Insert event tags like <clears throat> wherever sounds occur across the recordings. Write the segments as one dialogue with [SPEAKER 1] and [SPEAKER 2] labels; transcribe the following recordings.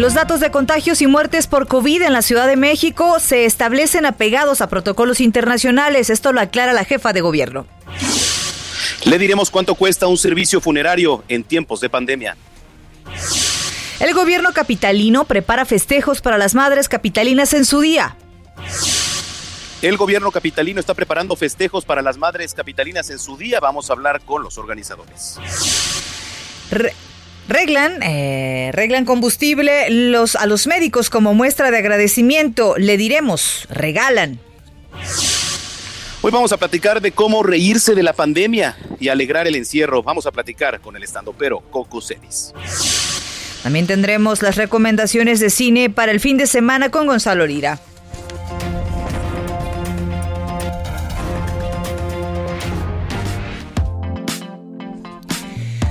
[SPEAKER 1] Los datos de contagios y muertes por COVID en la Ciudad de México se establecen apegados a protocolos internacionales. Esto lo aclara la jefa de gobierno.
[SPEAKER 2] Le diremos cuánto cuesta un servicio funerario en tiempos de pandemia.
[SPEAKER 1] El gobierno capitalino prepara festejos para las madres capitalinas en su día.
[SPEAKER 2] El gobierno capitalino está preparando festejos para las madres capitalinas en su día. Vamos a hablar con los organizadores.
[SPEAKER 1] Reglan, eh, reglan combustible los, a los médicos como muestra de agradecimiento. Le diremos, regalan.
[SPEAKER 2] Hoy vamos a platicar de cómo reírse de la pandemia y alegrar el encierro. Vamos a platicar con el estandopero Coco Celis.
[SPEAKER 1] También tendremos las recomendaciones de cine para el fin de semana con Gonzalo Lira.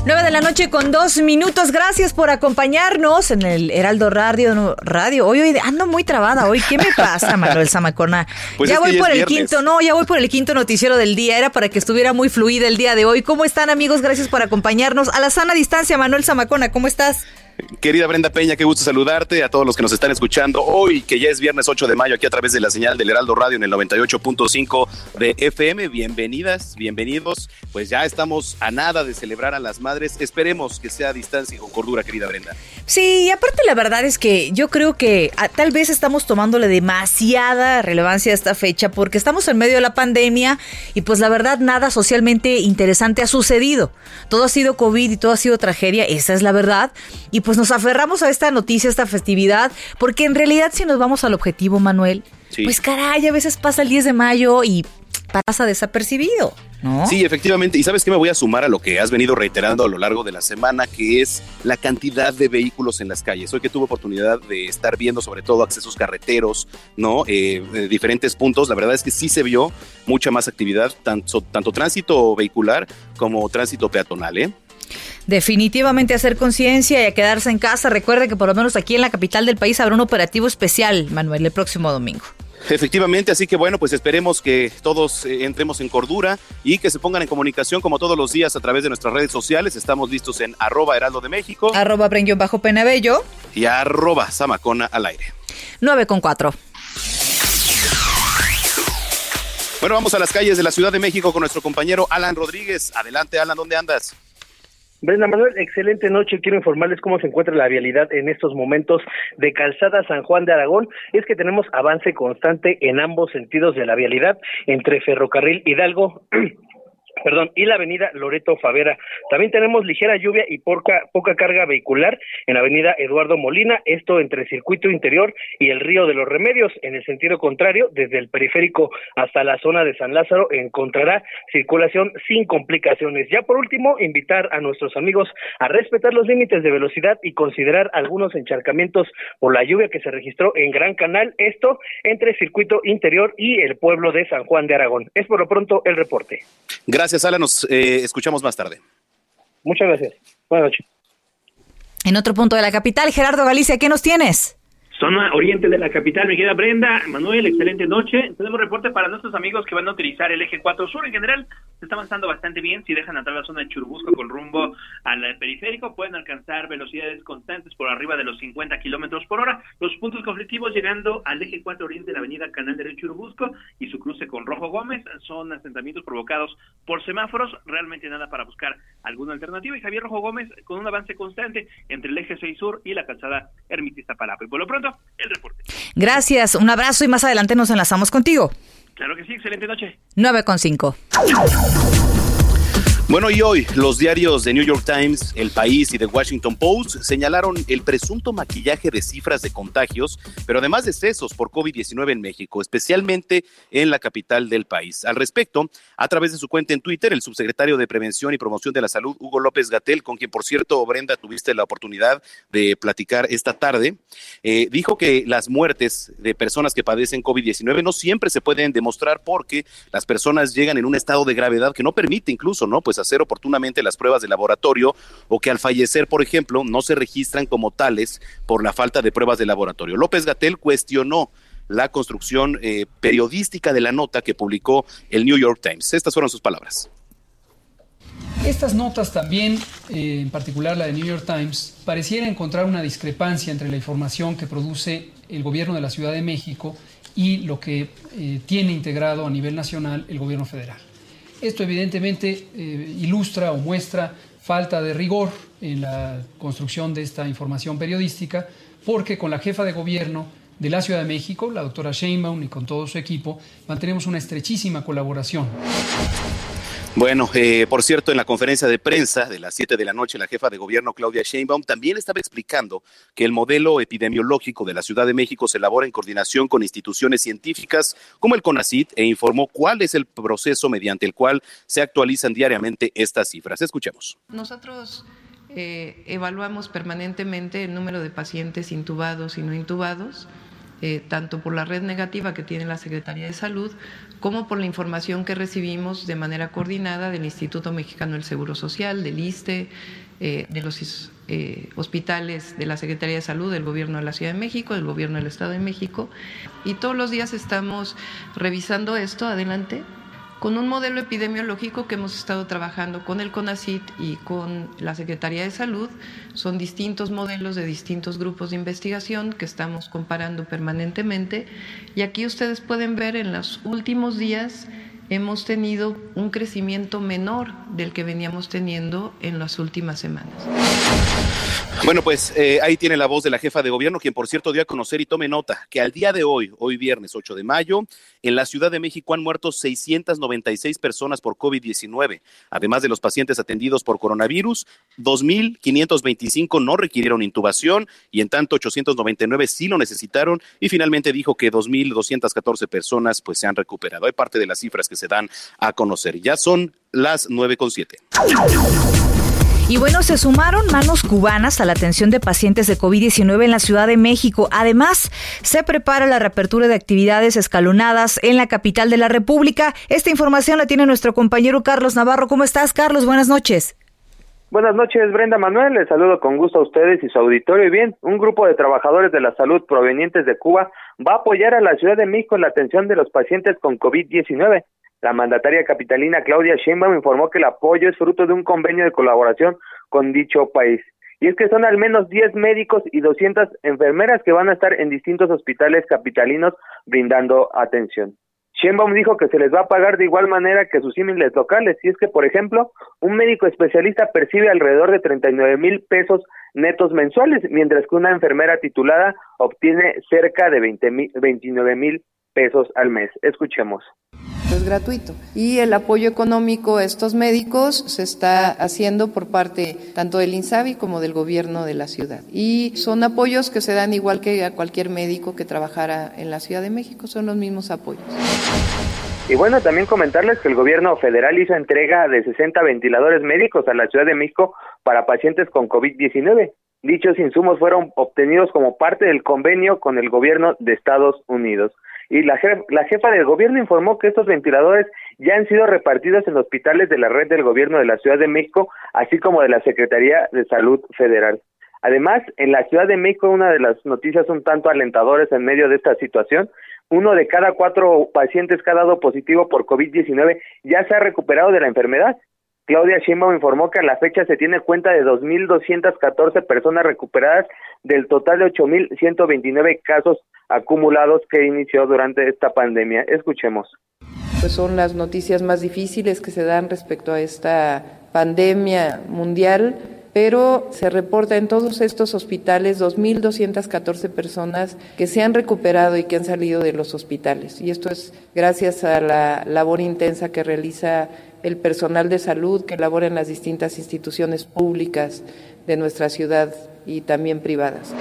[SPEAKER 1] 9 de la noche con dos minutos. Gracias por acompañarnos en el Heraldo Radio. Radio. Hoy, hoy ando muy trabada hoy. ¿Qué me pasa, Manuel Zamacona?
[SPEAKER 2] Pues
[SPEAKER 1] ya voy por el
[SPEAKER 2] viernes.
[SPEAKER 1] quinto, no, ya voy por el quinto noticiero del día. Era para que estuviera muy fluida el día de hoy. ¿Cómo están, amigos? Gracias por acompañarnos. A la sana distancia, Manuel Zamacona, ¿cómo estás?
[SPEAKER 2] Querida Brenda Peña, qué gusto saludarte a todos los que nos están escuchando hoy, que ya es viernes 8 de mayo, aquí a través de la señal del Heraldo Radio en el 98.5 de FM. Bienvenidas, bienvenidos. Pues ya estamos a nada de celebrar a las madres. Esperemos que sea a distancia y con cordura, querida Brenda.
[SPEAKER 1] Sí, y aparte la verdad es que yo creo que ah, tal vez estamos tomándole demasiada relevancia a esta fecha porque estamos en medio de la pandemia y pues la verdad nada socialmente interesante ha sucedido. Todo ha sido COVID y todo ha sido tragedia, esa es la verdad. Y pues nos aferramos a esta noticia, a esta festividad, porque en realidad si nos vamos al objetivo, Manuel,
[SPEAKER 2] Sí.
[SPEAKER 1] pues caray, a veces pasa el 10 de mayo y pasa desapercibido, ¿no?
[SPEAKER 2] Sí, efectivamente. Y sabes que me voy a sumar a lo que has venido reiterando a lo largo de la semana, que es la cantidad de vehículos en las calles. Hoy que tuve oportunidad de estar viendo sobre todo accesos carreteros, ¿no? Eh, de diferentes puntos, la verdad es que sí se vio mucha más actividad, tanto, tanto tránsito vehicular como tránsito peatonal, ¿eh?
[SPEAKER 1] Definitivamente hacer conciencia y a quedarse en casa. Recuerde que por lo menos aquí en la capital del país habrá un operativo especial, Manuel, el próximo domingo.
[SPEAKER 2] Efectivamente, así que bueno, pues esperemos que todos eh, entremos en cordura y que se pongan en comunicación como todos los días a través de nuestras redes sociales. Estamos listos en arroba heraldo de México
[SPEAKER 1] Arroba bajo Penabello,
[SPEAKER 2] y arroba zamacona al aire.
[SPEAKER 1] 9 con 4.
[SPEAKER 2] Bueno, vamos a las calles de la Ciudad de México con nuestro compañero Alan Rodríguez. Adelante, Alan, ¿dónde andas?
[SPEAKER 3] Brenda Manuel, excelente noche. Quiero informarles cómo se encuentra la vialidad en estos momentos de Calzada San Juan de Aragón. Es que tenemos avance constante en ambos sentidos de la vialidad entre Ferrocarril Hidalgo. <clears throat> Perdón, y la avenida Loreto Favera. También tenemos ligera lluvia y poca, poca carga vehicular en la avenida Eduardo Molina, esto entre Circuito Interior y el Río de los Remedios. En el sentido contrario, desde el periférico hasta la zona de San Lázaro, encontrará circulación sin complicaciones. Ya por último, invitar a nuestros amigos a respetar los límites de velocidad y considerar algunos encharcamientos por la lluvia que se registró en Gran Canal, esto entre Circuito Interior y el pueblo de San Juan de Aragón. Es por lo pronto el reporte.
[SPEAKER 2] Gracias, Alan. Nos eh, escuchamos más tarde.
[SPEAKER 3] Muchas gracias. Buenas noches.
[SPEAKER 1] En otro punto de la capital, Gerardo Galicia, ¿qué nos tienes?
[SPEAKER 4] Zona oriente de la capital, mi querida Brenda, Manuel, excelente noche. Tenemos reporte para nuestros amigos que van a utilizar el eje 4 sur. En general, se está avanzando bastante bien. Si dejan entrar la zona de Churubusco con rumbo al periférico, pueden alcanzar velocidades constantes por arriba de los 50 kilómetros por hora. Los puntos conflictivos llegando al eje 4 oriente de la avenida Canal de Churubusco y su cruce con Rojo Gómez son asentamientos provocados por semáforos. Realmente nada para buscar alguna alternativa. Y Javier Rojo Gómez con un avance constante entre el eje 6 sur y la calzada Ermita Iztapalapa. Y por lo pronto, El reporte.
[SPEAKER 1] Gracias, un abrazo y más adelante nos enlazamos contigo.
[SPEAKER 4] Claro que sí, excelente noche.
[SPEAKER 1] 9 con 5.
[SPEAKER 2] Bueno, y hoy los diarios de New York Times, El País y The Washington Post señalaron el presunto maquillaje de cifras de contagios, pero además de excesos por COVID-19 en México, especialmente en la capital del país. Al respecto, a través de su cuenta en Twitter, el subsecretario de Prevención y Promoción de la Salud, Hugo López Gatel, con quien, por cierto, Brenda, tuviste la oportunidad de platicar esta tarde, eh, dijo que las muertes de personas que padecen COVID-19 no siempre se pueden demostrar porque las personas llegan en un estado de gravedad que no permite incluso, ¿no? Pues hacer oportunamente las pruebas de laboratorio o que al fallecer, por ejemplo, no se registran como tales por la falta de pruebas de laboratorio. López Gatel cuestionó la construcción eh, periodística de la nota que publicó el New York Times. Estas fueron sus palabras.
[SPEAKER 5] Estas notas también, eh, en particular la de New York Times, pareciera encontrar una discrepancia entre la información que produce el gobierno de la Ciudad de México y lo que eh, tiene integrado a nivel nacional el gobierno federal. Esto evidentemente eh, ilustra o muestra falta de rigor en la construcción de esta información periodística, porque con la jefa de gobierno de la Ciudad de México, la doctora Sheinbaum, y con todo su equipo, mantenemos una estrechísima colaboración.
[SPEAKER 2] Bueno, eh, por cierto, en la conferencia de prensa de las 7 de la noche, la jefa de gobierno Claudia Sheinbaum también estaba explicando que el modelo epidemiológico de la Ciudad de México se elabora en coordinación con instituciones científicas como el CONACIT e informó cuál es el proceso mediante el cual se actualizan diariamente estas cifras. Escuchemos.
[SPEAKER 6] Nosotros eh, evaluamos permanentemente el número de pacientes intubados y no intubados eh, tanto por la red negativa que tiene la Secretaría de Salud, como por la información que recibimos de manera coordinada del Instituto Mexicano del Seguro Social, del ISTE, eh, de los eh, hospitales de la Secretaría de Salud, del Gobierno de la Ciudad de México, del Gobierno del Estado de México. Y todos los días estamos revisando esto. Adelante con un modelo epidemiológico que hemos estado trabajando con el CONACIT y con la Secretaría de Salud. Son distintos modelos de distintos grupos de investigación que estamos comparando permanentemente. Y aquí ustedes pueden ver en los últimos días hemos tenido un crecimiento menor del que veníamos teniendo en las últimas semanas.
[SPEAKER 2] Bueno, pues eh, ahí tiene la voz de la jefa de gobierno, quien por cierto dio a conocer y tome nota que al día de hoy, hoy viernes 8 de mayo, en la Ciudad de México han muerto 696 personas por COVID-19. Además de los pacientes atendidos por coronavirus, 2.525 no requirieron intubación y en tanto 899 sí lo necesitaron y finalmente dijo que 2.214 personas pues se han recuperado. Hay parte de las cifras que se dan a conocer. Ya son las 9.7.
[SPEAKER 1] Y bueno, se sumaron manos cubanas a la atención de pacientes de COVID-19 en la Ciudad de México. Además, se prepara la reapertura de actividades escalonadas en la capital de la República. Esta información la tiene nuestro compañero Carlos Navarro. ¿Cómo estás, Carlos? Buenas noches.
[SPEAKER 7] Buenas noches, Brenda Manuel. Les saludo con gusto a ustedes y su auditorio. Y bien, un grupo de trabajadores de la salud provenientes de Cuba va a apoyar a la Ciudad de México en la atención de los pacientes con COVID-19. La mandataria capitalina Claudia Sheinbaum informó que el apoyo es fruto de un convenio de colaboración con dicho país. Y es que son al menos 10 médicos y 200 enfermeras que van a estar en distintos hospitales capitalinos brindando atención. Sheinbaum dijo que se les va a pagar de igual manera que sus símiles locales. Y es que, por ejemplo, un médico especialista percibe alrededor de 39 mil pesos netos mensuales, mientras que una enfermera titulada obtiene cerca de 20 29 mil pesos al mes. Escuchemos
[SPEAKER 6] es gratuito. Y el apoyo económico a estos médicos se está haciendo por parte tanto del INSABI como del gobierno de la ciudad. Y son apoyos que se dan igual que a cualquier médico que trabajara en la Ciudad de México, son los mismos apoyos.
[SPEAKER 7] Y bueno, también comentarles que el gobierno federal hizo entrega de 60 ventiladores médicos a la Ciudad de México para pacientes con COVID-19. Dichos insumos fueron obtenidos como parte del convenio con el gobierno de Estados Unidos y la, la jefa del gobierno informó que estos ventiladores ya han sido repartidos en hospitales de la red del gobierno de la Ciudad de México, así como de la Secretaría de Salud Federal. Además, en la Ciudad de México, una de las noticias un tanto alentadoras en medio de esta situación, uno de cada cuatro pacientes que ha dado positivo por COVID-19 ya se ha recuperado de la enfermedad. Claudia Sheinbaum informó que a la fecha se tiene cuenta de 2.214 personas recuperadas del total de 8.129 casos acumulados que inició durante esta pandemia. Escuchemos.
[SPEAKER 6] Pues son las noticias más difíciles que se dan respecto a esta pandemia mundial pero se reporta en todos estos hospitales 2.214 personas que se han recuperado y que han salido de los hospitales. Y esto es gracias a la labor intensa que realiza el personal de salud que labora en las distintas instituciones públicas de nuestra ciudad y también privadas.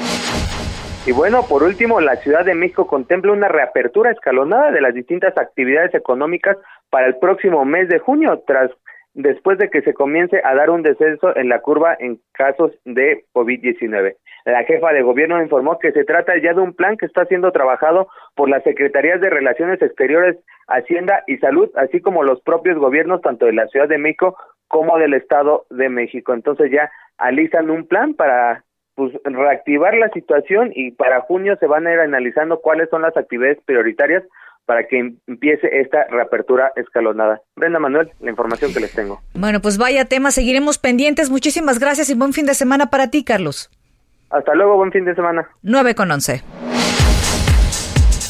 [SPEAKER 7] Y bueno, por último, la Ciudad de México contempla una reapertura escalonada de las distintas actividades económicas para el próximo mes de junio, tras después de que se comience a dar un descenso en la curva en casos de COVID-19. La jefa de gobierno informó que se trata ya de un plan que está siendo trabajado por las Secretarías de Relaciones Exteriores, Hacienda y Salud, así como los propios gobiernos tanto de la Ciudad de México como del Estado de México. Entonces ya alistan un plan para pues, reactivar la situación y para junio se van a ir analizando cuáles son las actividades prioritarias para que empiece esta reapertura escalonada. Brenda Manuel, la información que les tengo.
[SPEAKER 1] Bueno, pues vaya tema, seguiremos pendientes. Muchísimas gracias y buen fin de semana para ti, Carlos.
[SPEAKER 7] Hasta luego, buen fin de semana.
[SPEAKER 1] 9 con 11.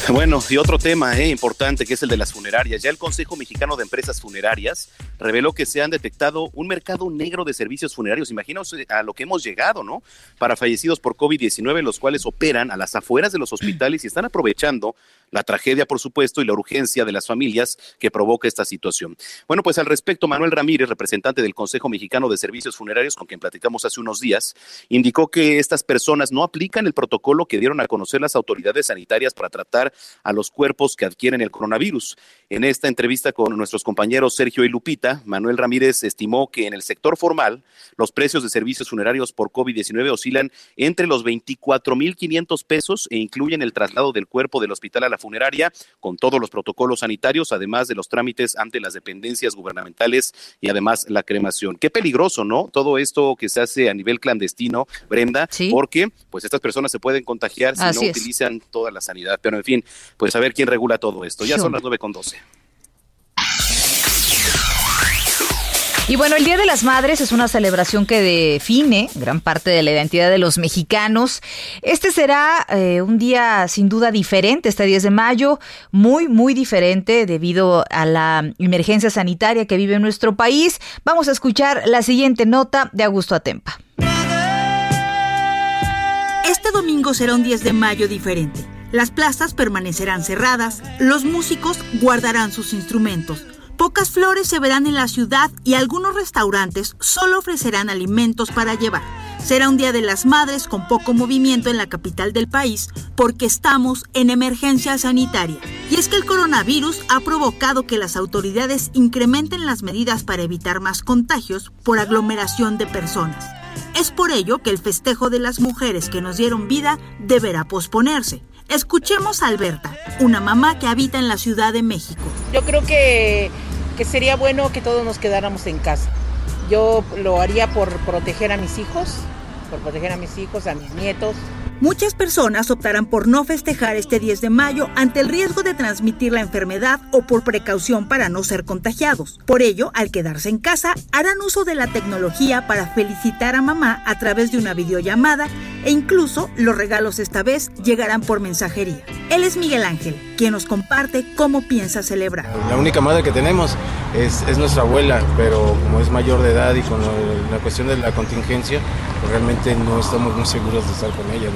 [SPEAKER 1] <laughs>
[SPEAKER 2] Bueno, y otro tema eh, importante que es el de las funerarias. Ya el Consejo Mexicano de Empresas Funerarias reveló que se han detectado un mercado negro de servicios funerarios. Imaginaos a lo que hemos llegado, ¿no? Para fallecidos por COVID-19, los cuales operan a las afueras de los hospitales y están aprovechando la tragedia, por supuesto, y la urgencia de las familias que provoca esta situación. Bueno, pues al respecto, Manuel Ramírez, representante del Consejo Mexicano de Servicios Funerarios, con quien platicamos hace unos días, indicó que estas personas no aplican el protocolo que dieron a conocer las autoridades sanitarias para tratar a los cuerpos que adquieren el coronavirus. En esta entrevista con nuestros compañeros Sergio y Lupita, Manuel Ramírez estimó que en el sector formal los precios de servicios funerarios por COVID-19 oscilan entre los 24.500 pesos e incluyen el traslado del cuerpo del hospital a la funeraria con todos los protocolos sanitarios, además de los trámites ante las dependencias gubernamentales y además la cremación. Qué peligroso, ¿no? Todo esto que se hace a nivel clandestino, Brenda, porque pues estas personas se pueden contagiar si no utilizan toda la sanidad. Pero en fin, pues a ver quién regula todo esto. Ya son las nueve con doce.
[SPEAKER 1] Y bueno, el Día de las Madres es una celebración que define gran parte de la identidad de los mexicanos. Este será eh, un día sin duda diferente, este 10 de mayo, muy, muy diferente debido a la emergencia sanitaria que vive nuestro país. Vamos a escuchar la siguiente nota de Augusto Atempa.
[SPEAKER 8] Este domingo será un 10 de mayo diferente. Las plazas permanecerán cerradas, los músicos guardarán sus instrumentos. Pocas flores se verán en la ciudad y algunos restaurantes solo ofrecerán alimentos para llevar. Será un Día de las Madres con poco movimiento en la capital del país porque estamos en emergencia sanitaria. Y es que el coronavirus ha provocado que las autoridades incrementen las medidas para evitar más contagios por aglomeración de personas. Es por ello que el festejo de las mujeres que nos dieron vida deberá posponerse. Escuchemos a Alberta, una mamá que habita en la Ciudad de México.
[SPEAKER 9] Yo creo que, que sería bueno que todos nos quedáramos en casa. Yo lo haría por proteger a mis hijos, por proteger a mis hijos, a mis nietos,
[SPEAKER 8] Muchas personas optarán por no festejar este 10 de mayo ante el riesgo de transmitir la enfermedad o por precaución para no ser contagiados. Por ello, al quedarse en casa, harán uso de la tecnología para felicitar a mamá a través de una videollamada e incluso los regalos esta vez llegarán por mensajería. Él es Miguel Ángel, quien nos comparte cómo piensa celebrar.
[SPEAKER 10] La única madre que tenemos es, es nuestra abuela, pero como es mayor de edad y con la, cuestión de la contingencia, pues realmente no estamos muy seguros de estar con ella.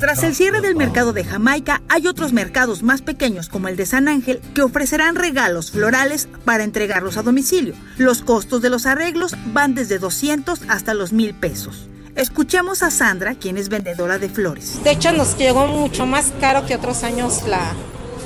[SPEAKER 8] Tras el cierre del mercado de Jamaica, hay otros mercados más pequeños como el de San Ángel que ofrecerán regalos florales para entregarlos a domicilio. Los costos de los arreglos van desde 200 hasta los mil pesos. Escuchemos a Sandra, quien es vendedora de flores.
[SPEAKER 11] De hecho, nos llegó mucho más caro que otros años la,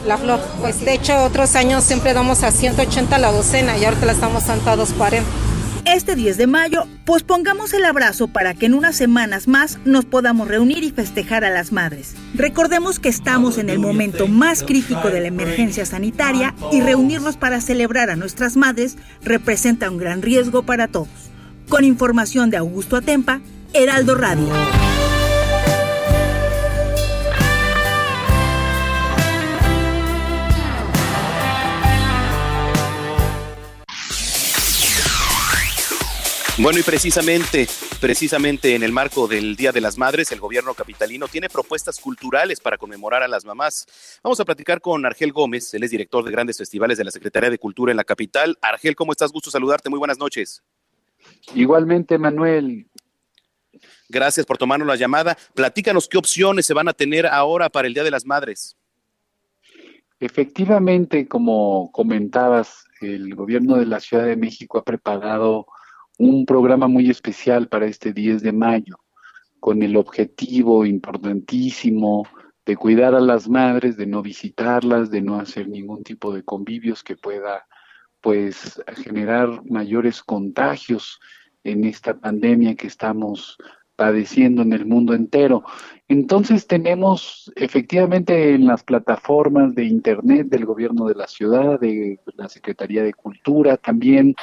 [SPEAKER 11] la flor. Pues de hecho, otros años siempre damos a 180 la docena y ahorita la estamos dando a 240.
[SPEAKER 8] Este 10 de mayo, pospongamos el abrazo para que en unas semanas más nos podamos reunir y festejar a las madres. Recordemos que estamos en el momento más crítico de la emergencia sanitaria y reunirnos para celebrar a nuestras madres representa un gran riesgo para todos. Con información de Augusto Atempa, Heraldo Radio.
[SPEAKER 2] Bueno, y precisamente, precisamente en el marco del Día de las Madres, el gobierno capitalino tiene propuestas culturales para conmemorar a las mamás. Vamos a platicar con Argel Gómez, él es director de grandes festivales de la Secretaría de Cultura en la capital. Argel, ¿cómo estás? Gusto saludarte, muy buenas noches.
[SPEAKER 12] Igualmente, Manuel.
[SPEAKER 2] Gracias por tomarnos la llamada. Platícanos qué opciones se van a tener ahora para el Día de las Madres.
[SPEAKER 12] Efectivamente, como comentabas, el gobierno de la Ciudad de México ha preparado un programa muy especial para este 10 de mayo, con el objetivo importantísimo de cuidar a las madres, de no visitarlas, de no hacer ningún tipo de convivios que pueda pues generar mayores contagios en esta pandemia que estamos padeciendo en el mundo entero. Entonces tenemos efectivamente en las plataformas de Internet del gobierno de la ciudad, de la Secretaría de Cultura, también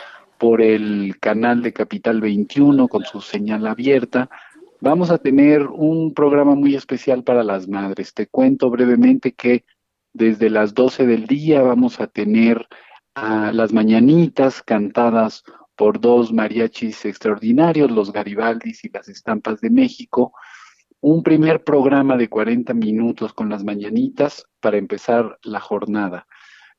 [SPEAKER 12] por el canal de Capital 21 con su señal abierta, vamos a tener un programa muy especial para las madres. Te cuento brevemente que desde las 12 del día vamos a tener a las mañanitas cantadas por dos mariachis extraordinarios, los Garibaldis y las Estampas de México, un primer programa de 40 minutos con las mañanitas para empezar la jornada.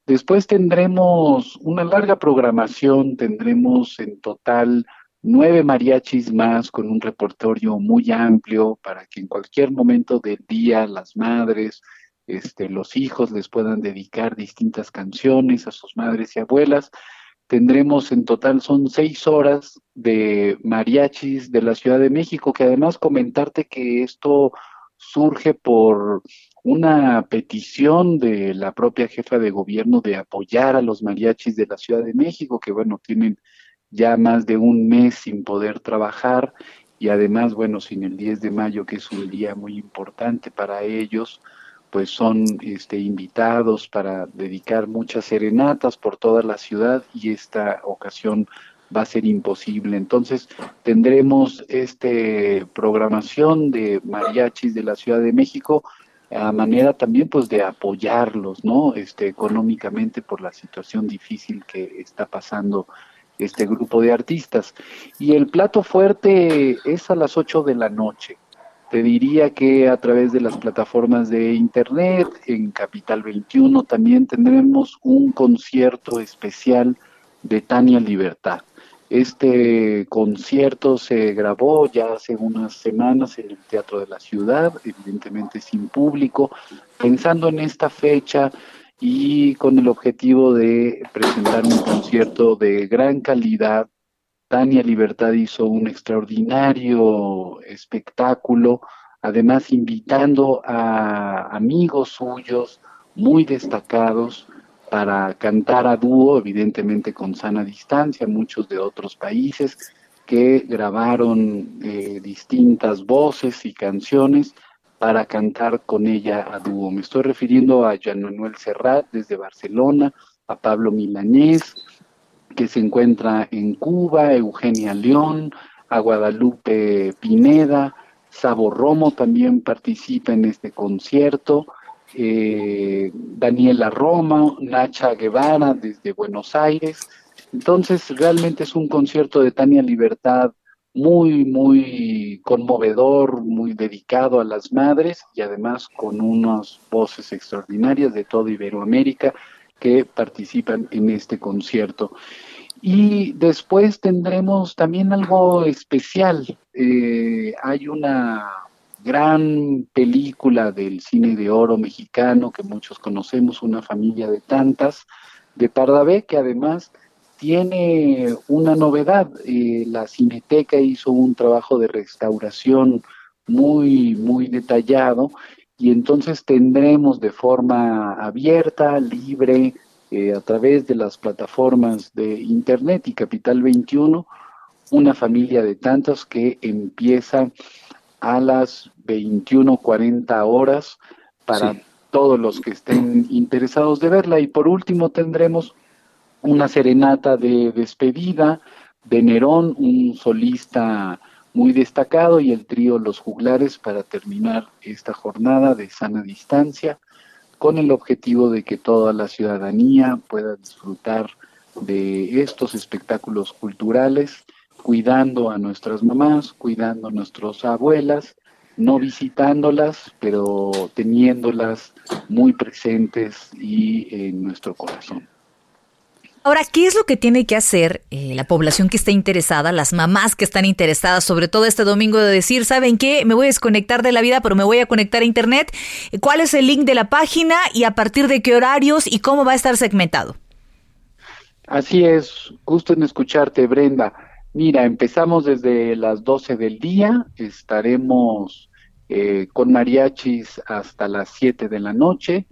[SPEAKER 12] Después tendremos una larga programación, tendremos en total nueve mariachis más con un repertorio muy amplio para que en cualquier momento del día las madres, este, los hijos les puedan dedicar distintas canciones a sus madres y abuelas. Tendremos en total, son seis horas de mariachis de la Ciudad de México, que además comentarte que esto surge por una petición de la propia jefa de gobierno de apoyar a los mariachis de la Ciudad de México, que bueno, tienen ya más de un mes sin poder trabajar y además, bueno, sin el 10 de mayo, que es un día muy importante para ellos, pues son este, invitados para dedicar muchas serenatas por toda la ciudad y esta ocasión va a ser imposible. Entonces tendremos este programación de mariachis de la Ciudad de México a manera también pues de apoyarlos, ¿no? Este económicamente por la situación difícil que está pasando este grupo de artistas. Y el plato fuerte es a las 8 de la noche. Te diría que a través de las plataformas de Internet, en Capital 21, también tendremos un concierto especial de Tania Libertad. Este concierto se grabó ya hace unas semanas en el Teatro de la Ciudad, evidentemente sin público, pensando en esta fecha y con el objetivo de presentar un concierto de gran calidad. Tania Libertad hizo un extraordinario espectáculo, además invitando a amigos suyos muy destacados para cantar a dúo, evidentemente con sana distancia, muchos de otros países que grabaron eh, distintas voces y canciones para cantar con ella a dúo. Me estoy refiriendo a Jean Manuel Serrat desde Barcelona, a Pablo Milanés, que se encuentra en Cuba, Eugenia León, a Guadalupe Pineda, Sabo Romo también participa en este concierto, eh, Daniela Roma, Nacha Guevara desde Buenos Aires. Entonces, realmente es un concierto de Tania Libertad muy, muy conmovedor, muy dedicado a las madres y además con unas voces extraordinarias de toda Iberoamérica que participan en este concierto. Y después tendremos también algo especial. Eh, hay una gran película del cine de oro mexicano que muchos conocemos, Una familia de tantas, de Pardavé, que además tiene una novedad. Eh, la Cineteca hizo un trabajo de restauración muy, muy detallado y entonces tendremos de forma abierta, libre, eh, a través de las plataformas de Internet y Capital 21, una familia de tantos que empieza a las 21.40 horas para todos los que estén interesados de verla. Y por último tendremos una serenata de despedida de Nerón, un solista muy destacado, y el trío Los Juglares para terminar esta jornada de sana distancia con el objetivo de que toda la ciudadanía pueda disfrutar de estos espectáculos culturales, cuidando a nuestras mamás, cuidando a nuestras abuelas, no visitándolas, pero teniéndolas muy presentes y en nuestro corazón.
[SPEAKER 1] Ahora, ¿qué es lo que tiene que hacer eh, la población que está interesada, las mamás que están interesadas, sobre todo este domingo, de decir, ¿saben qué? Me voy a desconectar de la vida, pero me voy a conectar a Internet. ¿Cuál es el link de la página y a partir de qué horarios y cómo va a estar segmentado?
[SPEAKER 12] Así es, gusto en escucharte, Brenda. Mira, empezamos desde las 12 del día, estaremos eh, con mariachis hasta las 7 de la noche.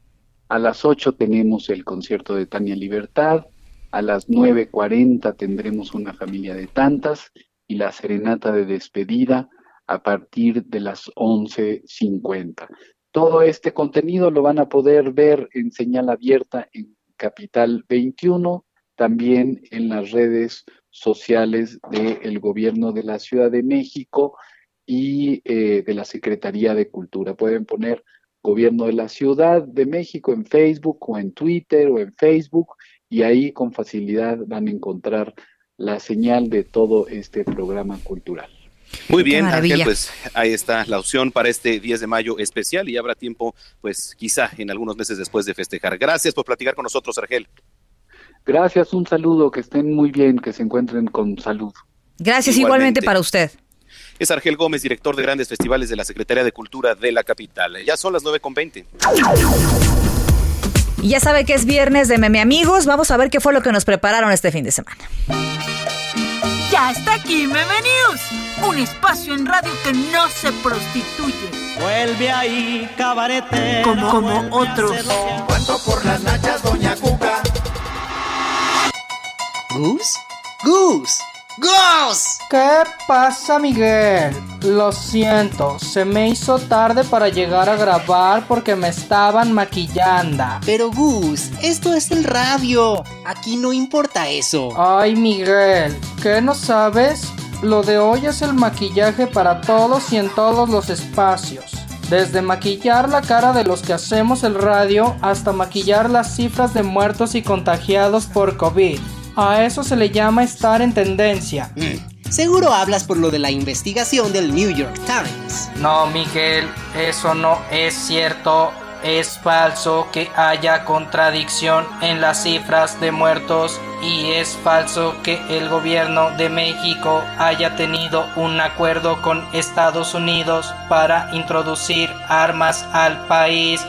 [SPEAKER 12] A las 8 tenemos el concierto de Tania Libertad. A las 9.40 tendremos una familia de tantas y la serenata de despedida a partir de las 11.50. Todo este contenido lo van a poder ver en señal abierta en Capital 21, también en las redes sociales del gobierno de la Ciudad de México y eh, de la Secretaría de Cultura. Pueden poner gobierno de la Ciudad de México en Facebook o en Twitter o en Facebook y ahí con facilidad van a encontrar la señal de todo este programa cultural.
[SPEAKER 2] Muy bien, Ángel, pues ahí está la opción para este 10 de mayo especial y habrá tiempo, pues quizá en algunos meses después de festejar. Gracias por platicar con nosotros, Argel.
[SPEAKER 12] Gracias, un saludo, que estén muy bien, que se encuentren con salud.
[SPEAKER 1] Gracias igualmente, para usted.
[SPEAKER 2] Es Argel Gómez, director de grandes festivales de la Secretaría de Cultura de la capital. Ya son las 9.20.
[SPEAKER 1] Y ya sabe que es viernes de Meme Amigos. Vamos a ver qué fue lo que nos prepararon este fin de semana.
[SPEAKER 8] Ya está aquí Meme News, un espacio en radio que no se prostituye.
[SPEAKER 13] Vuelve ahí, cabarete.
[SPEAKER 8] Como, como otros.
[SPEAKER 13] Cuento por las nachas, doña Cuca.
[SPEAKER 14] ¿Gus? ¡Gus! ¡Gus!
[SPEAKER 15] ¿Qué pasa, Miguel? Lo siento, se me hizo tarde para llegar a grabar porque me estaban maquillando.
[SPEAKER 14] Pero Gus, esto es el radio. Aquí no importa eso.
[SPEAKER 15] Ay, Miguel, ¿qué no sabes? Lo de hoy es el maquillaje para todos y en todos los espacios. Desde maquillar la cara de los que hacemos el radio hasta maquillar las cifras de muertos y contagiados por COVID. A eso se le llama estar en tendencia.
[SPEAKER 14] Mm, seguro hablas por lo de la investigación del New York Times.
[SPEAKER 15] No, Miguel, eso no es cierto. Es falso que haya contradicción en las cifras de muertos y es falso que el gobierno de México haya tenido un acuerdo con Estados Unidos para introducir armas al país.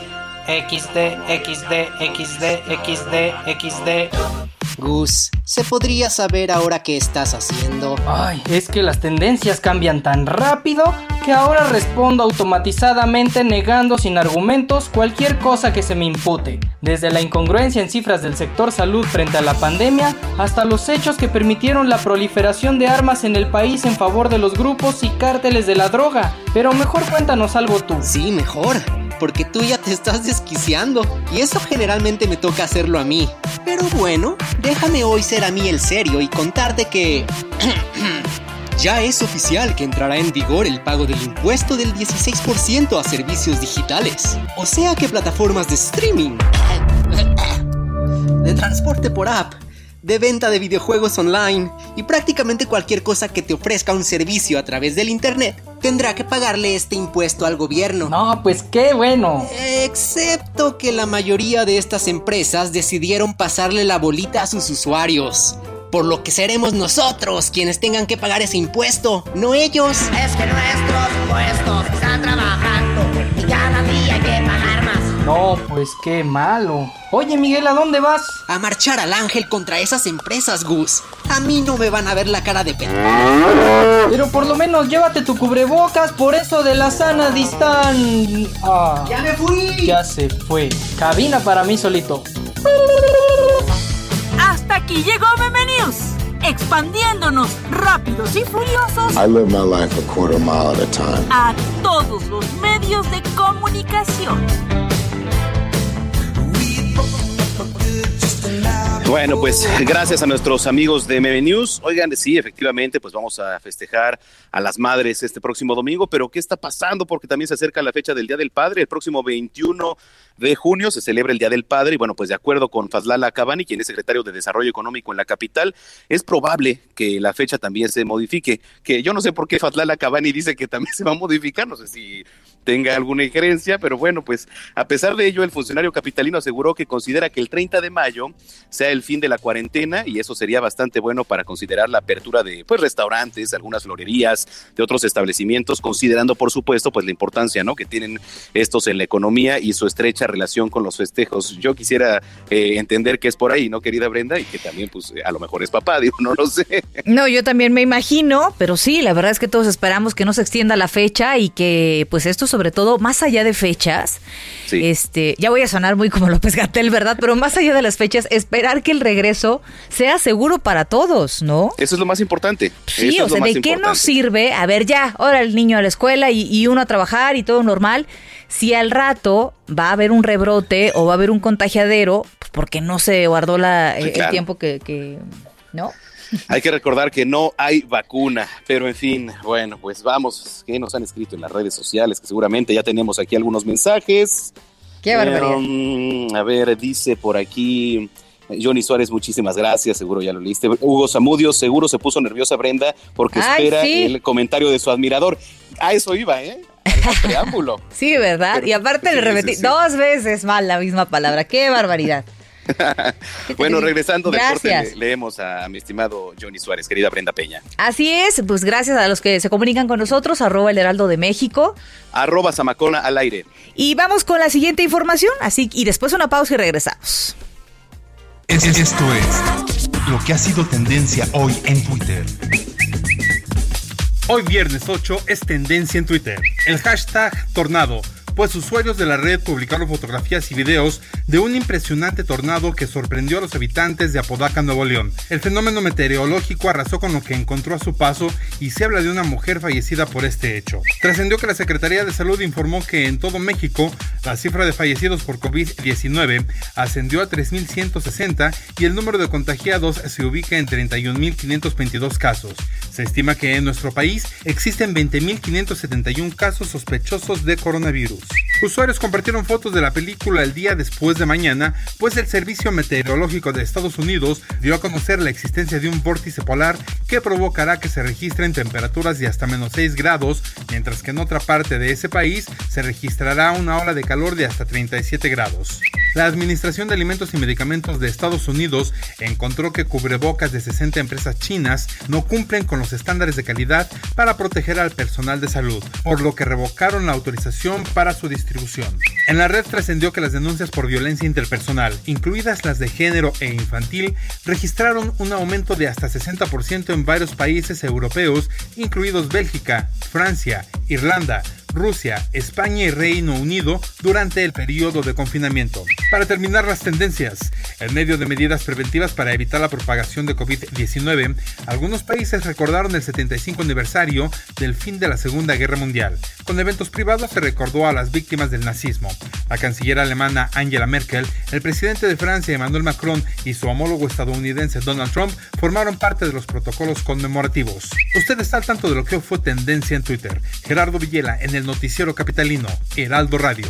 [SPEAKER 15] XD, XD, XD, XD, XD.
[SPEAKER 14] Gus, ¿se podría saber ahora qué estás haciendo?
[SPEAKER 15] Ay, es que las tendencias cambian tan rápido que ahora respondo automatizadamente negando sin argumentos cualquier cosa que se me impute, desde la incongruencia en cifras del sector salud frente a la pandemia hasta los hechos que permitieron la proliferación de armas en el país en favor de los grupos y cárteles de la droga. Pero mejor cuéntanos algo tú.
[SPEAKER 14] Sí, mejor porque tú ya te estás desquiciando y eso generalmente me toca hacerlo a mí. Pero bueno, déjame hoy ser a mí el serio y contarte que... <clears throat> ya es oficial que entrará en vigor el pago del impuesto del 16% a servicios digitales. O sea que plataformas de streaming, de transporte por app, de venta de videojuegos online y prácticamente cualquier cosa que te ofrezca un servicio a través del Internet tendrá que pagarle este impuesto al gobierno.
[SPEAKER 15] No, pues qué bueno.
[SPEAKER 14] Excepto que la mayoría de estas empresas decidieron pasarle la bolita a sus usuarios. Por lo que seremos nosotros quienes tengan que pagar ese impuesto, no ellos.
[SPEAKER 13] Es que nuestros impuestos están trabajando y cada día hay que pagar.
[SPEAKER 15] No, pues qué malo. Oye, Miguel, ¿a dónde vas?
[SPEAKER 14] A marchar al ángel contra esas empresas, Gus. A mí no me van a ver la cara de pendejo.
[SPEAKER 15] Pero por lo menos llévate tu cubrebocas por eso de la sana distancia.
[SPEAKER 14] Ah, ¡Ya me fui!
[SPEAKER 15] Ya se fue. Cabina para mí solito.
[SPEAKER 8] Hasta aquí llegó Meme News. Expandiéndonos rápidos y furiosos
[SPEAKER 16] I live my life a quarter mile at a time.
[SPEAKER 8] a todos los medios de comunicación.
[SPEAKER 2] Bueno, pues gracias a nuestros amigos de Meme News. Oigan, sí, efectivamente, pues vamos a festejar a las madres este próximo domingo, pero ¿qué está pasando? Porque también se acerca la fecha del Día del Padre. El próximo 21 de junio se celebra el Día del Padre y bueno, pues de acuerdo con Fazlala Cabani, quien es secretario de Desarrollo Económico en la capital, es probable que la fecha también se modifique. Que yo no sé por qué Fazlala Cabani dice que también se va a modificar, no sé si tenga alguna injerencia, pero bueno, pues a pesar de ello, el funcionario capitalino aseguró que considera que el 30 de mayo sea el fin de la cuarentena y eso sería bastante bueno para considerar la apertura de pues restaurantes, algunas florerías, de otros establecimientos, considerando por supuesto pues la importancia, ¿no? que tienen estos en la economía y su estrecha relación con los festejos. Yo quisiera eh, entender que es por ahí, ¿no, querida Brenda? Y que también pues a lo mejor es papá, <laughs> digo, no lo sé.
[SPEAKER 1] No, yo también me imagino, pero sí, la verdad es que todos esperamos que no se extienda la fecha y que pues esto sobre todo más allá de fechas, este, ya voy a sonar muy como <laughs> López Gatel, ¿verdad? Pero más allá de las fechas, esperar que el regreso sea seguro para todos, ¿no?
[SPEAKER 2] Eso es lo más importante.
[SPEAKER 1] Sí, o sea, ¿de qué nos sirve? A ver, ya, ahora el niño a la escuela y, uno a trabajar y todo normal. Si al rato va a haber un rebrote o va a haber un contagiadero, pues porque no se guardó la, el tiempo que, que ¿no?
[SPEAKER 2] Hay que recordar que no hay vacuna, pero en fin, bueno, pues vamos, que nos han escrito en las redes sociales, que seguramente ya tenemos aquí algunos mensajes.
[SPEAKER 1] Qué barbaridad.
[SPEAKER 2] Em, a ver, dice por aquí Johnny Suárez, muchísimas gracias, seguro ya lo leíste. Hugo Zamudio, seguro se puso nerviosa Brenda porque espera el comentario de su admirador. A eso iba, ¿eh? Al <laughs> preámbulo.
[SPEAKER 1] sí, ¿verdad? y aparte le repetí dos veces mal la misma palabra. ¡Qué barbaridad! <laughs>
[SPEAKER 2] bueno, regresando de corte, leemos a mi estimado Johnny Suárez, querida Brenda Peña.
[SPEAKER 1] Así es, pues gracias a los que se comunican con nosotros, arroba el heraldo de México.
[SPEAKER 2] Arroba Zamacona al aire.
[SPEAKER 1] Y vamos con la siguiente información, así y después una pausa y regresamos.
[SPEAKER 17] Esto es lo que ha sido tendencia hoy en Twitter. Hoy viernes 8 es tendencia en Twitter. El hashtag tornado pues usuarios de la red publicaron fotografías y videos de un impresionante tornado que sorprendió a los habitantes de Apodaca, Nuevo León. El fenómeno meteorológico arrasó con lo que encontró a su paso y se habla de una mujer fallecida por este hecho. Trascendió que la Secretaría de Salud informó que en todo México la cifra de fallecidos por COVID-19 ascendió a 3.160 y el número de contagiados se ubica en 31.522 casos. Se estima que en nuestro país existen 20.571 casos sospechosos de coronavirus. Usuarios compartieron fotos de la película el día después de mañana, pues el Servicio Meteorológico de Estados Unidos dio a conocer la existencia de un vórtice polar que provocará que se registren temperaturas de hasta menos 6 grados, mientras que en otra parte de ese país se registrará una ola de calor de hasta 37 grados. La Administración de Alimentos y Medicamentos de Estados Unidos encontró que cubrebocas de 60 empresas chinas no cumplen con los estándares de calidad para proteger al personal de salud, por lo que revocaron la autorización para su distribución. En la red trascendió que las denuncias por violencia interpersonal, incluidas las de género e infantil, registraron un aumento de hasta 60% en varios países europeos, incluidos Bélgica, Francia, Irlanda, Rusia, España y Reino Unido durante el periodo de confinamiento. Para terminar las tendencias, en medio de medidas preventivas para evitar la propagación de COVID-19, algunos países recordaron el 75 aniversario del fin de la Segunda Guerra Mundial. Con eventos privados se recordó a las víctimas del nazismo. La canciller alemana Angela Merkel, el presidente de Francia Emmanuel Macron y su homólogo estadounidense Donald Trump formaron parte de los protocolos conmemorativos. Usted está al tanto de lo que fue tendencia en Twitter. Gerardo Villela en el noticiero capitalino Heraldo Radio.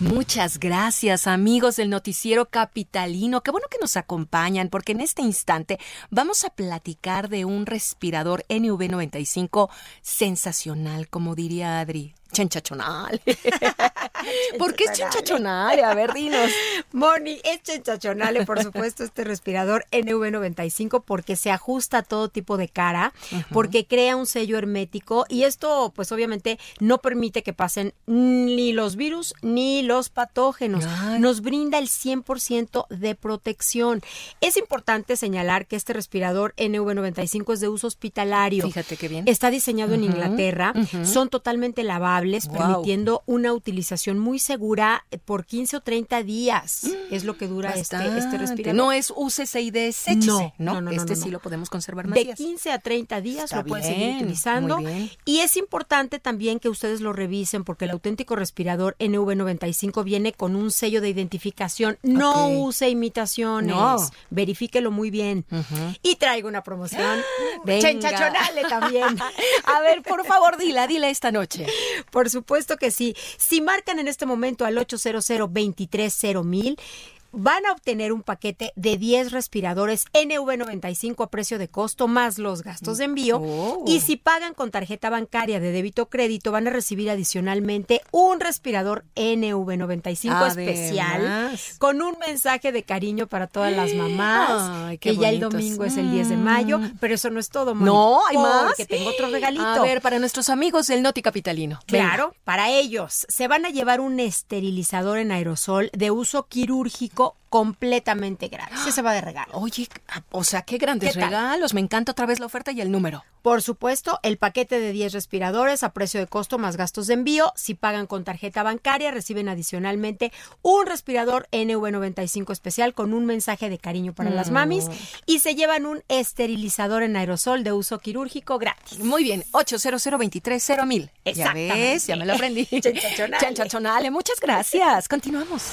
[SPEAKER 18] Muchas gracias amigos del noticiero capitalino. Qué bueno que nos acompañan porque en este instante vamos a platicar de un respirador NV95 sensacional, como diría Adri chenchachonal. <laughs> ¿Por qué es chenchachonal? A ver, dinos.
[SPEAKER 19] Moni, es chenchachonal, por supuesto, este respirador NV95 porque se ajusta a todo tipo de cara, porque crea un sello hermético y esto, pues obviamente, no permite que pasen ni los virus ni los patógenos. Nos brinda el 100% de protección. Es importante señalar que este respirador NV95 es de uso hospitalario.
[SPEAKER 18] Fíjate qué bien.
[SPEAKER 19] Está diseñado en Inglaterra, son totalmente permitiendo una utilización muy segura por 15 o 30 días. <gasps> es lo que dura este, este respirador.
[SPEAKER 18] No es úsese y deséchese, no, no, no, Este sí lo podemos conservar más
[SPEAKER 19] De 15 a 30 días lo pueden seguir utilizando. Y es importante también que ustedes lo revisen porque el auténtico respirador NV95 viene con un sello de identificación. No use imitaciones. Verifíquelo muy bien. Y traigo una promoción. <gasps> Chenchachonale también. <laughs>
[SPEAKER 18] a ver, por favor, dila, dila esta noche.
[SPEAKER 19] Por supuesto que sí. Si marcan en este momento al 800 230 mil van a obtener un paquete de 10 respiradores NV95 a precio de costo más los gastos de envío.
[SPEAKER 18] Oh.
[SPEAKER 19] Y si pagan con tarjeta bancaria de débito o crédito, van a recibir adicionalmente un respirador NV95 especial
[SPEAKER 18] Además.
[SPEAKER 19] con un mensaje de cariño para todas las <gasps> mamás.
[SPEAKER 18] Ay,
[SPEAKER 19] que ya el
[SPEAKER 18] bonitos.
[SPEAKER 19] domingo es el 10 de mayo,
[SPEAKER 18] Mm.
[SPEAKER 19] pero eso no es todo, Moni,
[SPEAKER 18] No, hay más.
[SPEAKER 19] porque tengo otro regalito.
[SPEAKER 18] A ver, para nuestros amigos del Noti Capitalino. Venga.
[SPEAKER 19] Claro, para ellos se van a llevar un esterilizador en aerosol de uso quirúrgico completamente gratis. Ese va de regalo.
[SPEAKER 18] Oye, o sea, qué grandes regalos. Me encanta otra vez la oferta y el número.
[SPEAKER 19] Por supuesto, el paquete de 10 respiradores a precio de costo más gastos de envío. Si pagan con tarjeta bancaria, reciben adicionalmente un respirador NV95 especial con un mensaje de cariño para las
[SPEAKER 18] Mm.
[SPEAKER 19] mamis y se llevan un esterilizador en aerosol de uso quirúrgico gratis.
[SPEAKER 18] Muy bien, 800 23 mil. Ya ves, ya me lo aprendí. <laughs>
[SPEAKER 19] Sensacional.
[SPEAKER 18] Chanchachonale, muchas gracias. Continuamos.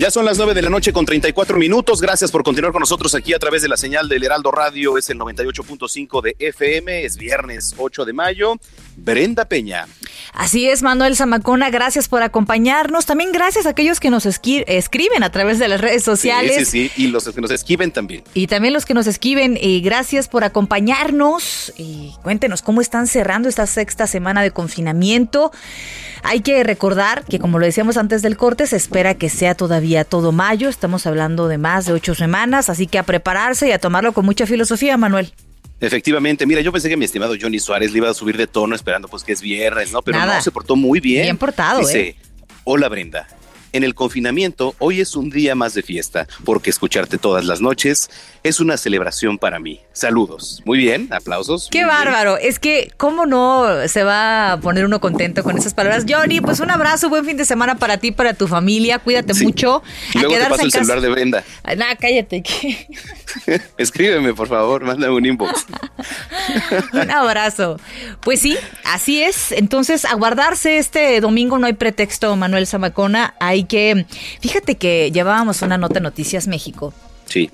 [SPEAKER 2] Ya son las 9 de la noche con 34 minutos. Gracias por continuar con nosotros aquí a través de la señal del Heraldo Radio. Es el 98.5 de FM. Es viernes 8 de mayo. Brenda Peña.
[SPEAKER 1] Así es, Manuel Zamacona, gracias por acompañarnos. También gracias a aquellos que nos escriben a través de las redes sociales.
[SPEAKER 2] Sí, sí, sí. Y los que nos esquiven también.
[SPEAKER 1] Y también los que nos escriben, eh, gracias por acompañarnos. Y cuéntenos cómo están cerrando esta sexta semana de confinamiento. Hay que recordar que, como lo decíamos antes del corte, se espera que sea todavía todo mayo. Estamos hablando de más de ocho semanas, así que a prepararse y a tomarlo con mucha filosofía, Manuel.
[SPEAKER 2] Efectivamente, mira, yo pensé que mi estimado Johnny Suárez le iba a subir de tono esperando pues que es viernes, ¿no? Pero
[SPEAKER 1] Nada.
[SPEAKER 2] no, se portó muy bien.
[SPEAKER 1] Bien portado,
[SPEAKER 2] Dice,
[SPEAKER 1] ¿eh?
[SPEAKER 2] hola Brenda, en el confinamiento hoy es un día más de fiesta, porque escucharte todas las noches es una celebración para mí. Saludos. Muy bien, aplausos.
[SPEAKER 1] Qué
[SPEAKER 2] bien.
[SPEAKER 1] bárbaro. Es que, ¿cómo no se va a poner uno contento con esas palabras? Johnny, pues un abrazo, buen fin de semana para ti, para tu familia. Cuídate mucho.
[SPEAKER 2] Y luego te paso el
[SPEAKER 1] casa.
[SPEAKER 2] celular de Brenda.
[SPEAKER 1] Ay, Nada, cállate. <laughs>
[SPEAKER 2] Escríbeme, por favor, mándame un inbox. <laughs>
[SPEAKER 1] Un abrazo. Pues sí, así es. Entonces, a guardarse este domingo no hay pretexto, Manuel Zamacona. Hay que. Fíjate que llevábamos una nota en Noticias México
[SPEAKER 2] Sí.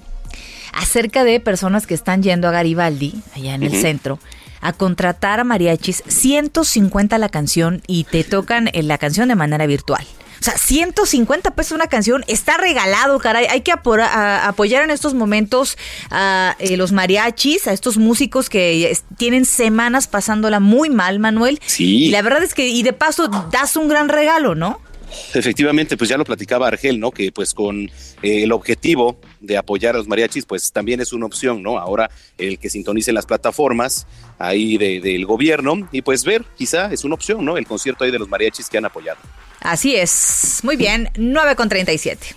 [SPEAKER 1] acerca de personas que están yendo a Garibaldi, allá en el centro, a contratar a mariachis 150 la canción y te tocan eh, la canción de manera virtual. O sea, 150 pesos una canción está regalado, caray. Hay que a- apoyar en estos momentos a eh, los mariachis, a estos músicos que tienen semanas pasándola muy mal, Manuel.
[SPEAKER 2] Sí.
[SPEAKER 1] Y la verdad es que, y de paso, das un gran regalo, ¿no?
[SPEAKER 2] Efectivamente, pues ya lo platicaba Argel, ¿no? Que pues con eh, el objetivo de apoyar a los mariachis, pues también es una opción, ¿no? Ahora el que sintonicen las plataformas ahí de- del gobierno y pues ver, quizá es una opción, ¿no? El concierto ahí de los mariachis que han apoyado.
[SPEAKER 1] Así es. Muy bien, 9 con 37.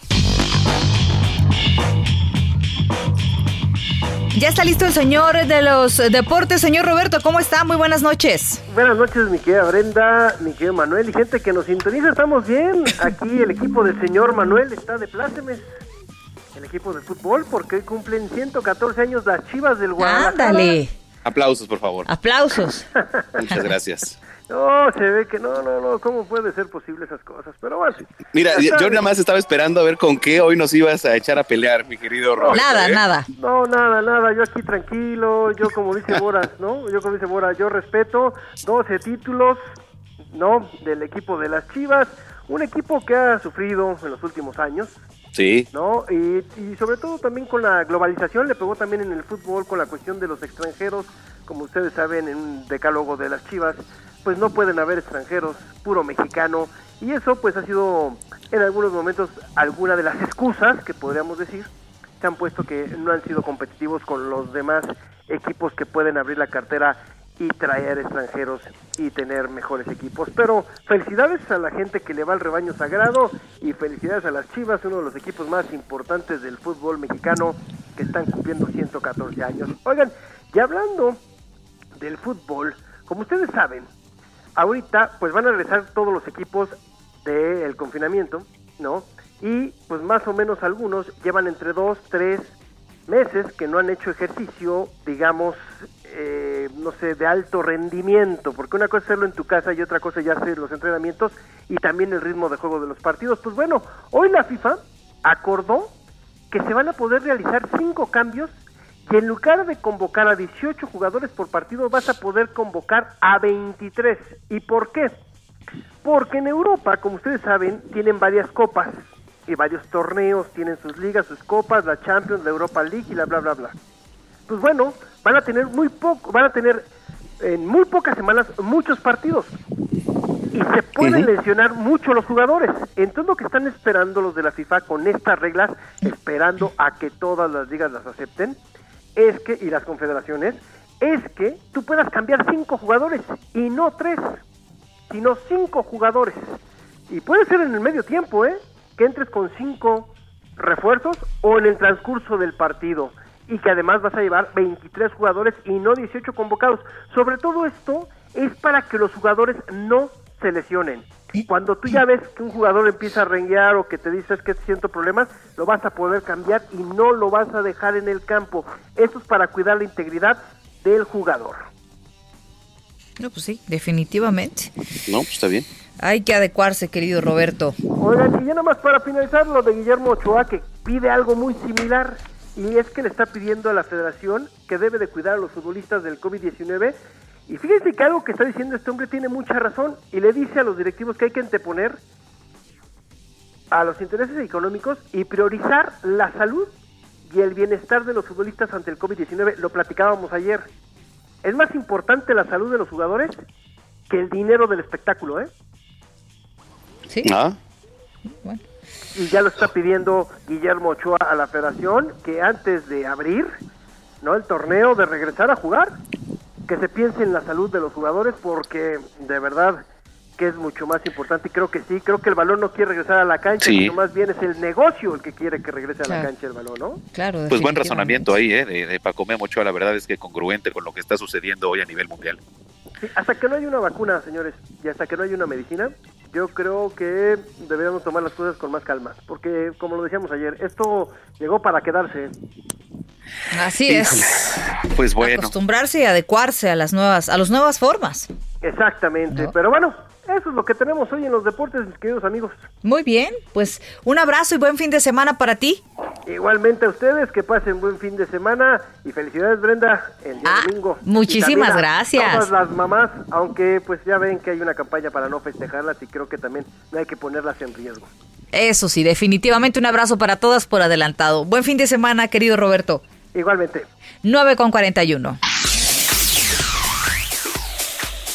[SPEAKER 1] Ya está listo el señor de los deportes, señor Roberto. ¿Cómo está? Muy buenas noches.
[SPEAKER 20] Buenas noches, mi querida Brenda, mi querido Manuel y gente que nos sintoniza. Estamos bien. Aquí el equipo del señor Manuel está de plácemes. El equipo de fútbol, porque hoy cumplen 114 años las chivas del Guadalajara.
[SPEAKER 1] Ándale.
[SPEAKER 2] Aplausos, por favor.
[SPEAKER 1] Aplausos.
[SPEAKER 2] Muchas gracias.
[SPEAKER 20] No, se ve que no, no, no. ¿Cómo puede ser posible esas cosas? Pero bueno.
[SPEAKER 2] Mira, yo nada más estaba esperando a ver con qué hoy nos ibas a echar a pelear, mi querido Roberto.
[SPEAKER 1] Nada,
[SPEAKER 2] ¿eh?
[SPEAKER 1] nada.
[SPEAKER 20] No, nada, nada, yo aquí tranquilo, yo como dice Boras, <laughs> ¿no? Yo como dice Boras, yo respeto 12 títulos, ¿no? Del equipo de las Chivas, un equipo que ha sufrido en los últimos años,
[SPEAKER 2] Sí.
[SPEAKER 20] ¿no? Y, y sobre todo también con la globalización, le pegó también en el fútbol con la cuestión de los extranjeros, como ustedes saben, en un decálogo de las Chivas, pues no pueden haber extranjeros, puro mexicano, y eso pues ha sido en algunos momentos alguna de las excusas que podríamos decir, se han puesto que no han sido competitivos con los demás equipos que pueden abrir la cartera y traer extranjeros y tener mejores equipos. Pero felicidades a la gente que le va al rebaño sagrado y felicidades a las Chivas, uno de los equipos más importantes del fútbol mexicano que están cumpliendo 114 años. Oigan, y hablando del fútbol, como ustedes saben, ahorita pues van a regresar todos los equipos del confinamiento, ¿no? y pues más o menos algunos llevan entre dos, tres meses que no han hecho ejercicio, digamos, eh, no sé, de alto rendimiento, porque una cosa es hacerlo en tu casa y otra cosa ya hacer los entrenamientos y también el ritmo de juego de los partidos. Pues bueno, hoy la FIFA acordó que se van a poder realizar cinco cambios y en lugar de convocar a 18 jugadores por partido vas a poder convocar a 23. ¿Y por qué? Porque en Europa, como ustedes saben, tienen varias copas y varios torneos, tienen sus ligas, sus copas, la Champions, la Europa League y la bla bla bla. Pues bueno, van a tener muy poco, van a tener en muy pocas semanas muchos partidos y se pueden lesionar mucho los jugadores. Entonces lo que están esperando los de la FIFA con estas reglas, esperando a que todas las ligas las acepten, es que, y las confederaciones, es que tú puedas cambiar cinco jugadores y no tres, sino cinco jugadores. Y puede ser en el medio tiempo, ¿eh? Que entres con cinco refuerzos o en el transcurso del partido. Y que además vas a llevar 23 jugadores y no 18 convocados. Sobre todo esto es para que los jugadores no se lesionen. Cuando tú ya ves que un jugador empieza a renguear o que te dices que siento problemas, lo vas a poder cambiar y no lo vas a dejar en el campo. Esto es para cuidar la integridad del jugador.
[SPEAKER 1] No, pues sí, definitivamente.
[SPEAKER 2] No, pues está bien.
[SPEAKER 1] Hay que adecuarse, querido Roberto.
[SPEAKER 20] Oigan, y ya nomás para finalizar lo de Guillermo Ochoa, que pide algo muy similar, y es que le está pidiendo a la federación que debe de cuidar a los futbolistas del COVID-19 y fíjense que algo que está diciendo este hombre tiene mucha razón y le dice a los directivos que hay que anteponer a los intereses económicos y priorizar la salud y el bienestar de los futbolistas ante el COVID-19. Lo platicábamos ayer. Es más importante la salud de los jugadores que el dinero del espectáculo, ¿eh?
[SPEAKER 1] Sí.
[SPEAKER 2] Ah.
[SPEAKER 20] Y ya lo está pidiendo Guillermo Ochoa a la federación que antes de abrir no el torneo, de regresar a jugar, que se piense en la salud de los jugadores porque de verdad que es mucho más importante y creo que sí, creo que el balón no quiere regresar a la cancha,
[SPEAKER 2] Sí.
[SPEAKER 20] sino más bien es el negocio el que quiere que regrese a la cancha el balón, ¿no?
[SPEAKER 1] Claro.
[SPEAKER 2] Pues buen razonamiento ahí, ¿eh? De, de Paco Memo Ochoa, la verdad es que congruente con lo que está sucediendo hoy a nivel mundial.
[SPEAKER 20] Sí, hasta que no haya una vacuna, señores, y hasta que no haya una medicina, yo creo que deberíamos tomar las cosas con más calma, porque como lo decíamos ayer, esto llegó para quedarse.
[SPEAKER 1] Así es.
[SPEAKER 2] Pues bueno.
[SPEAKER 1] Acostumbrarse y adecuarse a las nuevas, a las nuevas formas.
[SPEAKER 20] Exactamente, pero bueno, eso es lo que tenemos hoy en los deportes, mis queridos amigos.
[SPEAKER 1] Muy bien, pues un abrazo y buen fin de semana para ti.
[SPEAKER 20] Igualmente a ustedes, que pasen buen fin de semana y felicidades Brenda el día domingo.
[SPEAKER 1] Ah, muchísimas
[SPEAKER 20] también a
[SPEAKER 1] gracias.
[SPEAKER 20] Todas las mamás, aunque pues ya ven que hay una campaña para no festejarlas y creo que también no hay que ponerlas en riesgo.
[SPEAKER 1] Eso sí, definitivamente un abrazo para todas por adelantado. Buen fin de semana, querido Roberto.
[SPEAKER 20] Igualmente.
[SPEAKER 1] 9 con 41.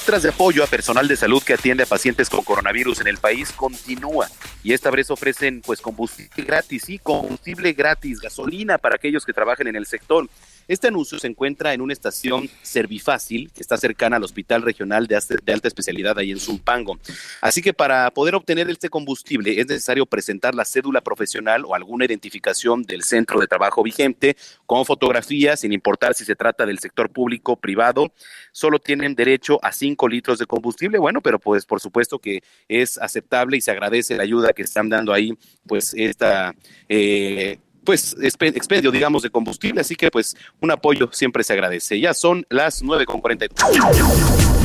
[SPEAKER 2] Tras de apoyo a personal de salud que atiende a pacientes con coronavirus en el país continúa y esta vez ofrecen pues combustible gratis y combustible gratis, gasolina para aquellos que trabajen en el sector. Este anuncio se encuentra en una estación Servifácil que está cercana al Hospital Regional de, Alta Especialidad ahí en Zumpango. Así que para poder obtener este combustible es necesario presentar la cédula profesional o alguna identificación del centro de trabajo vigente con fotografía, sin importar si se trata del sector público o privado. Solo tienen derecho a 5 litros de combustible. Bueno, pero pues por supuesto que es aceptable y se agradece la ayuda que están dando ahí, pues esta... eh, pues expe- expendio, digamos, de combustible, así que pues un apoyo siempre se agradece. Ya son las 9.40.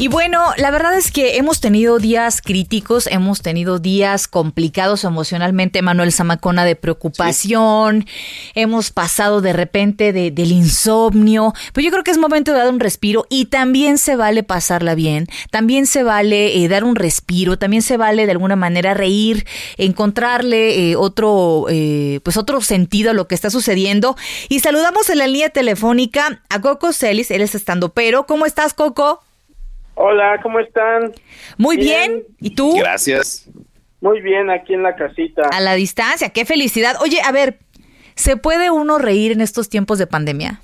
[SPEAKER 1] Y bueno, la verdad es que hemos tenido días críticos, hemos tenido días complicados emocionalmente, Manuel Zamacona, de preocupación, hemos pasado de repente de- del insomnio, pero yo creo que es momento de dar un respiro y también se vale pasarla bien, también se vale eh, dar un respiro, también se vale de alguna manera reír, encontrarle eh, otro, eh, pues otro sentido a lo que está sucediendo. Y saludamos en la línea telefónica a Coco Celis, él es estando pero. ¿Cómo estás, Coco?
[SPEAKER 21] Hola, ¿cómo están?
[SPEAKER 1] Muy bien. ¿Y tú?
[SPEAKER 2] Gracias.
[SPEAKER 21] Muy bien, aquí en la casita.
[SPEAKER 1] A la distancia, qué felicidad. Oye, a ver, ¿se puede uno reír en estos tiempos de pandemia?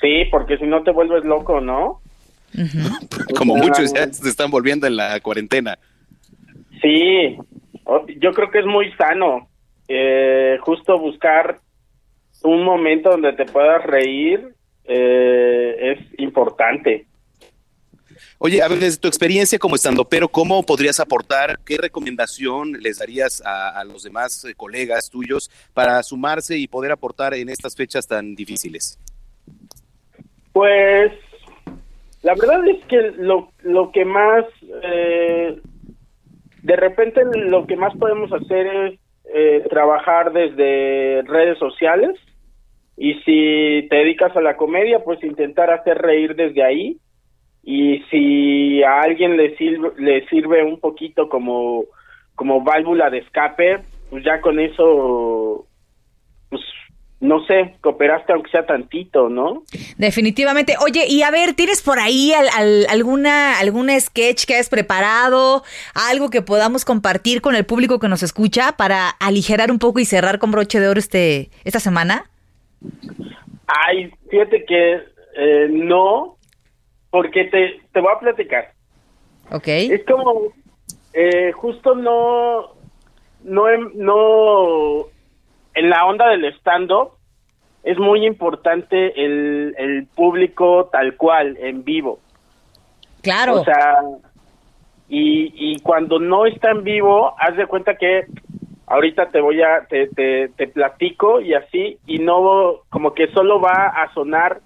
[SPEAKER 21] Sí, porque si no te vuelves loco, ¿no? <laughs>
[SPEAKER 2] Como muchos ya se están volviendo en la cuarentena.
[SPEAKER 21] Sí, yo creo que es muy sano eh, justo buscar un momento donde te puedas reír eh, es importante.
[SPEAKER 2] Oye, a ver, desde tu experiencia como estando, pero ¿cómo podrías aportar? ¿Qué recomendación les darías a, los demás eh, colegas tuyos para sumarse y poder aportar en estas fechas tan difíciles?
[SPEAKER 21] Pues la verdad es que lo, lo que más, eh, de repente lo que más podemos hacer es eh, trabajar desde redes sociales y si te dedicas a la comedia, pues intentar hacer reír desde ahí y si a alguien le sirve, le sirve un poquito como, como válvula de escape, pues ya con eso, pues no sé, cooperaste aunque sea tantito, ¿no?
[SPEAKER 1] Definitivamente. Oye, y a ver, ¿tienes por ahí al, al- alguna algún sketch que has preparado? Algo que podamos compartir con el público que nos escucha para aligerar un poco y cerrar con broche de oro este esta semana?
[SPEAKER 21] Ay, fíjate que eh, no, porque te, te voy a platicar.
[SPEAKER 1] Ok.
[SPEAKER 21] Es como, eh, justo no, no, em- no, en la onda del stand-up es muy importante el, el público tal cual, en vivo.
[SPEAKER 1] Claro.
[SPEAKER 21] O sea, y, y cuando no está en vivo, haz de cuenta que ahorita te voy a, te, te, te platico y así, y no, como que solo va a sonar,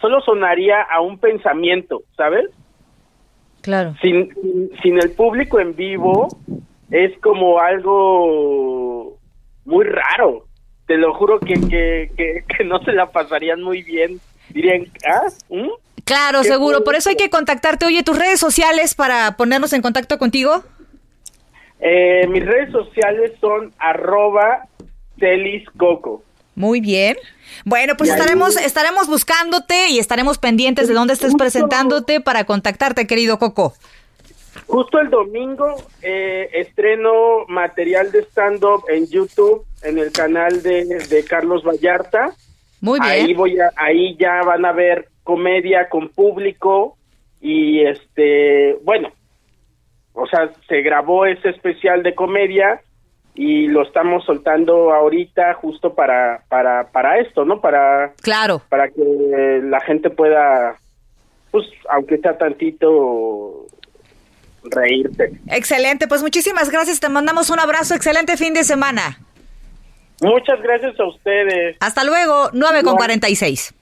[SPEAKER 21] solo sonaría a un pensamiento, ¿sabes?
[SPEAKER 1] Claro.
[SPEAKER 21] Sin, sin, sin el público en vivo, es como algo muy raro. Te lo juro que, que, que, que no se la pasarían muy bien. Dirían, ¿ah? ¿Mm?
[SPEAKER 1] Claro,
[SPEAKER 21] ¿Qué
[SPEAKER 1] seguro. Por eso hay que contactarte. Oye, tus redes sociales para ponernos en contacto contigo.
[SPEAKER 21] Eh, mis redes sociales son arroba celiscoco.
[SPEAKER 1] Muy bien. Bueno, pues estaremos estaremos buscándote y estaremos pendientes de dónde estés presentándote para contactarte, querido Coco.
[SPEAKER 21] Justo el domingo eh, estreno material de stand-up en YouTube, en el canal de, de Carlos Vallarta.
[SPEAKER 1] Muy bien.
[SPEAKER 21] Ahí voy a, ahí ya van a ver comedia con público y este, bueno, o sea, se grabó ese especial de comedia y lo estamos soltando ahorita justo para para para esto, ¿no? Para
[SPEAKER 1] Claro.
[SPEAKER 21] para que la gente pueda pues aunque sea tantito reírte.
[SPEAKER 1] Excelente, pues muchísimas gracias. Te mandamos un abrazo. Excelente fin de semana.
[SPEAKER 21] Muchas gracias a ustedes.
[SPEAKER 1] Hasta luego, 9 con 46.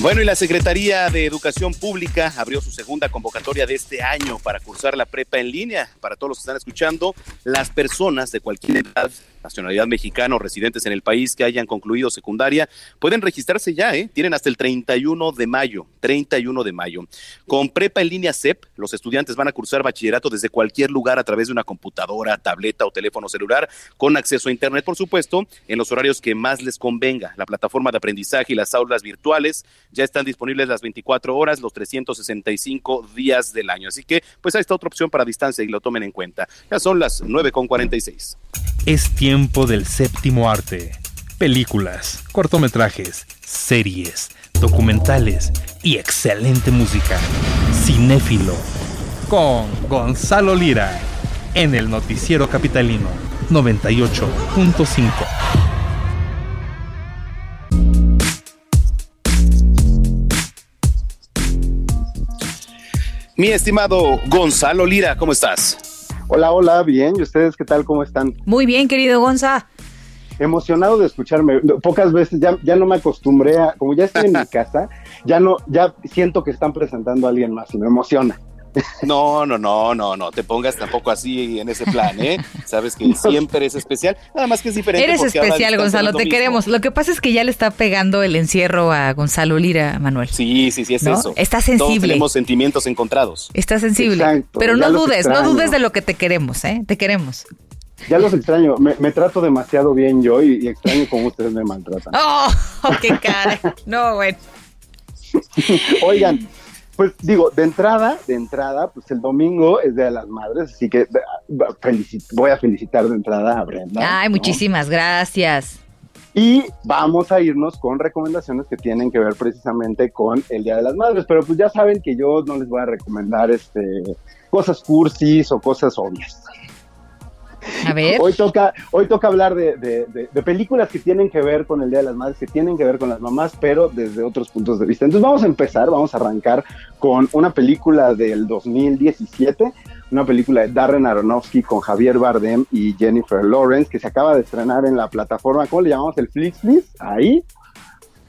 [SPEAKER 2] Bueno, y la Secretaría de Educación Pública abrió su segunda convocatoria de este año para cursar la prepa en línea. Para todos los que están escuchando, las personas de cualquier edad, nacionalidad mexicana o residentes en el país que hayan concluido secundaria pueden registrarse ya, ¿eh? Tienen hasta el 31 de mayo, 31 de mayo. Con prepa en línea CEP, los estudiantes van a cursar bachillerato desde cualquier lugar a través de una computadora, tableta o teléfono celular, con acceso a Internet, por supuesto, en los horarios que más les convenga. La plataforma de aprendizaje y las aulas virtuales ya están disponibles las 24 horas, los 365 días del año. Así que, pues ahí está otra opción para distancia y lo tomen en cuenta. Ya son las 9.46.
[SPEAKER 22] Es tiempo del séptimo arte. Películas, cortometrajes, series, documentales y excelente música. Cinéfilo. Con Gonzalo Lira. En el Noticiero Capitalino 98.5.
[SPEAKER 2] Mi estimado Gonzalo Lira, ¿cómo estás?
[SPEAKER 23] Hola, hola, bien. ¿Y ustedes qué tal? ¿Cómo están?
[SPEAKER 1] Muy bien, querido Gonza.
[SPEAKER 23] Emocionado de escucharme. Pocas veces ya, ya no me acostumbré a, como ya estoy en mi <laughs> casa, ya no, ya siento que están presentando a alguien más y me emociona.
[SPEAKER 2] No, no, no, no, no te pongas tampoco así en ese plan, ¿eh? Sabes que siempre es especial, nada más que es diferente.
[SPEAKER 1] Eres especial, Gonzalo, te
[SPEAKER 2] mismo.
[SPEAKER 1] queremos. Lo que pasa es que ya le está pegando el encierro a Gonzalo Lira, Manuel.
[SPEAKER 2] Sí, sí, sí, es
[SPEAKER 1] ¿No?
[SPEAKER 2] eso.
[SPEAKER 1] Está
[SPEAKER 2] Todos
[SPEAKER 1] sensible.
[SPEAKER 2] tenemos sentimientos encontrados.
[SPEAKER 1] Está sensible.
[SPEAKER 23] Exacto,
[SPEAKER 1] Pero no dudes, no dudes de lo que te queremos, ¿eh? Te queremos.
[SPEAKER 23] Ya los extraño. Me, me trato demasiado bien yo y, y extraño cómo ustedes me maltratan. <laughs>
[SPEAKER 1] ¡Oh! ¡Qué cara! No, bueno. <laughs>
[SPEAKER 23] Oigan, pues digo, de entrada, de entrada, pues el domingo es Día de las Madres, así que voy a felicitar de entrada a Brenda.
[SPEAKER 1] Ay,
[SPEAKER 23] ¿no?
[SPEAKER 1] muchísimas gracias.
[SPEAKER 23] Y vamos a irnos con recomendaciones que tienen que ver precisamente con el Día de las Madres, pero pues ya saben que yo no les voy a recomendar este cosas cursis o cosas obvias.
[SPEAKER 1] A ver.
[SPEAKER 23] Hoy toca, hablar de, películas que tienen que ver con el Día de las Madres, que tienen que ver con las mamás, pero desde otros puntos de vista. Entonces vamos a empezar, vamos a arrancar con una película del 2017, una película de Darren Aronofsky con Javier Bardem y Jennifer Lawrence, que se acaba de estrenar en la plataforma, ¿cómo le llamamos? El Flixbus, ahí.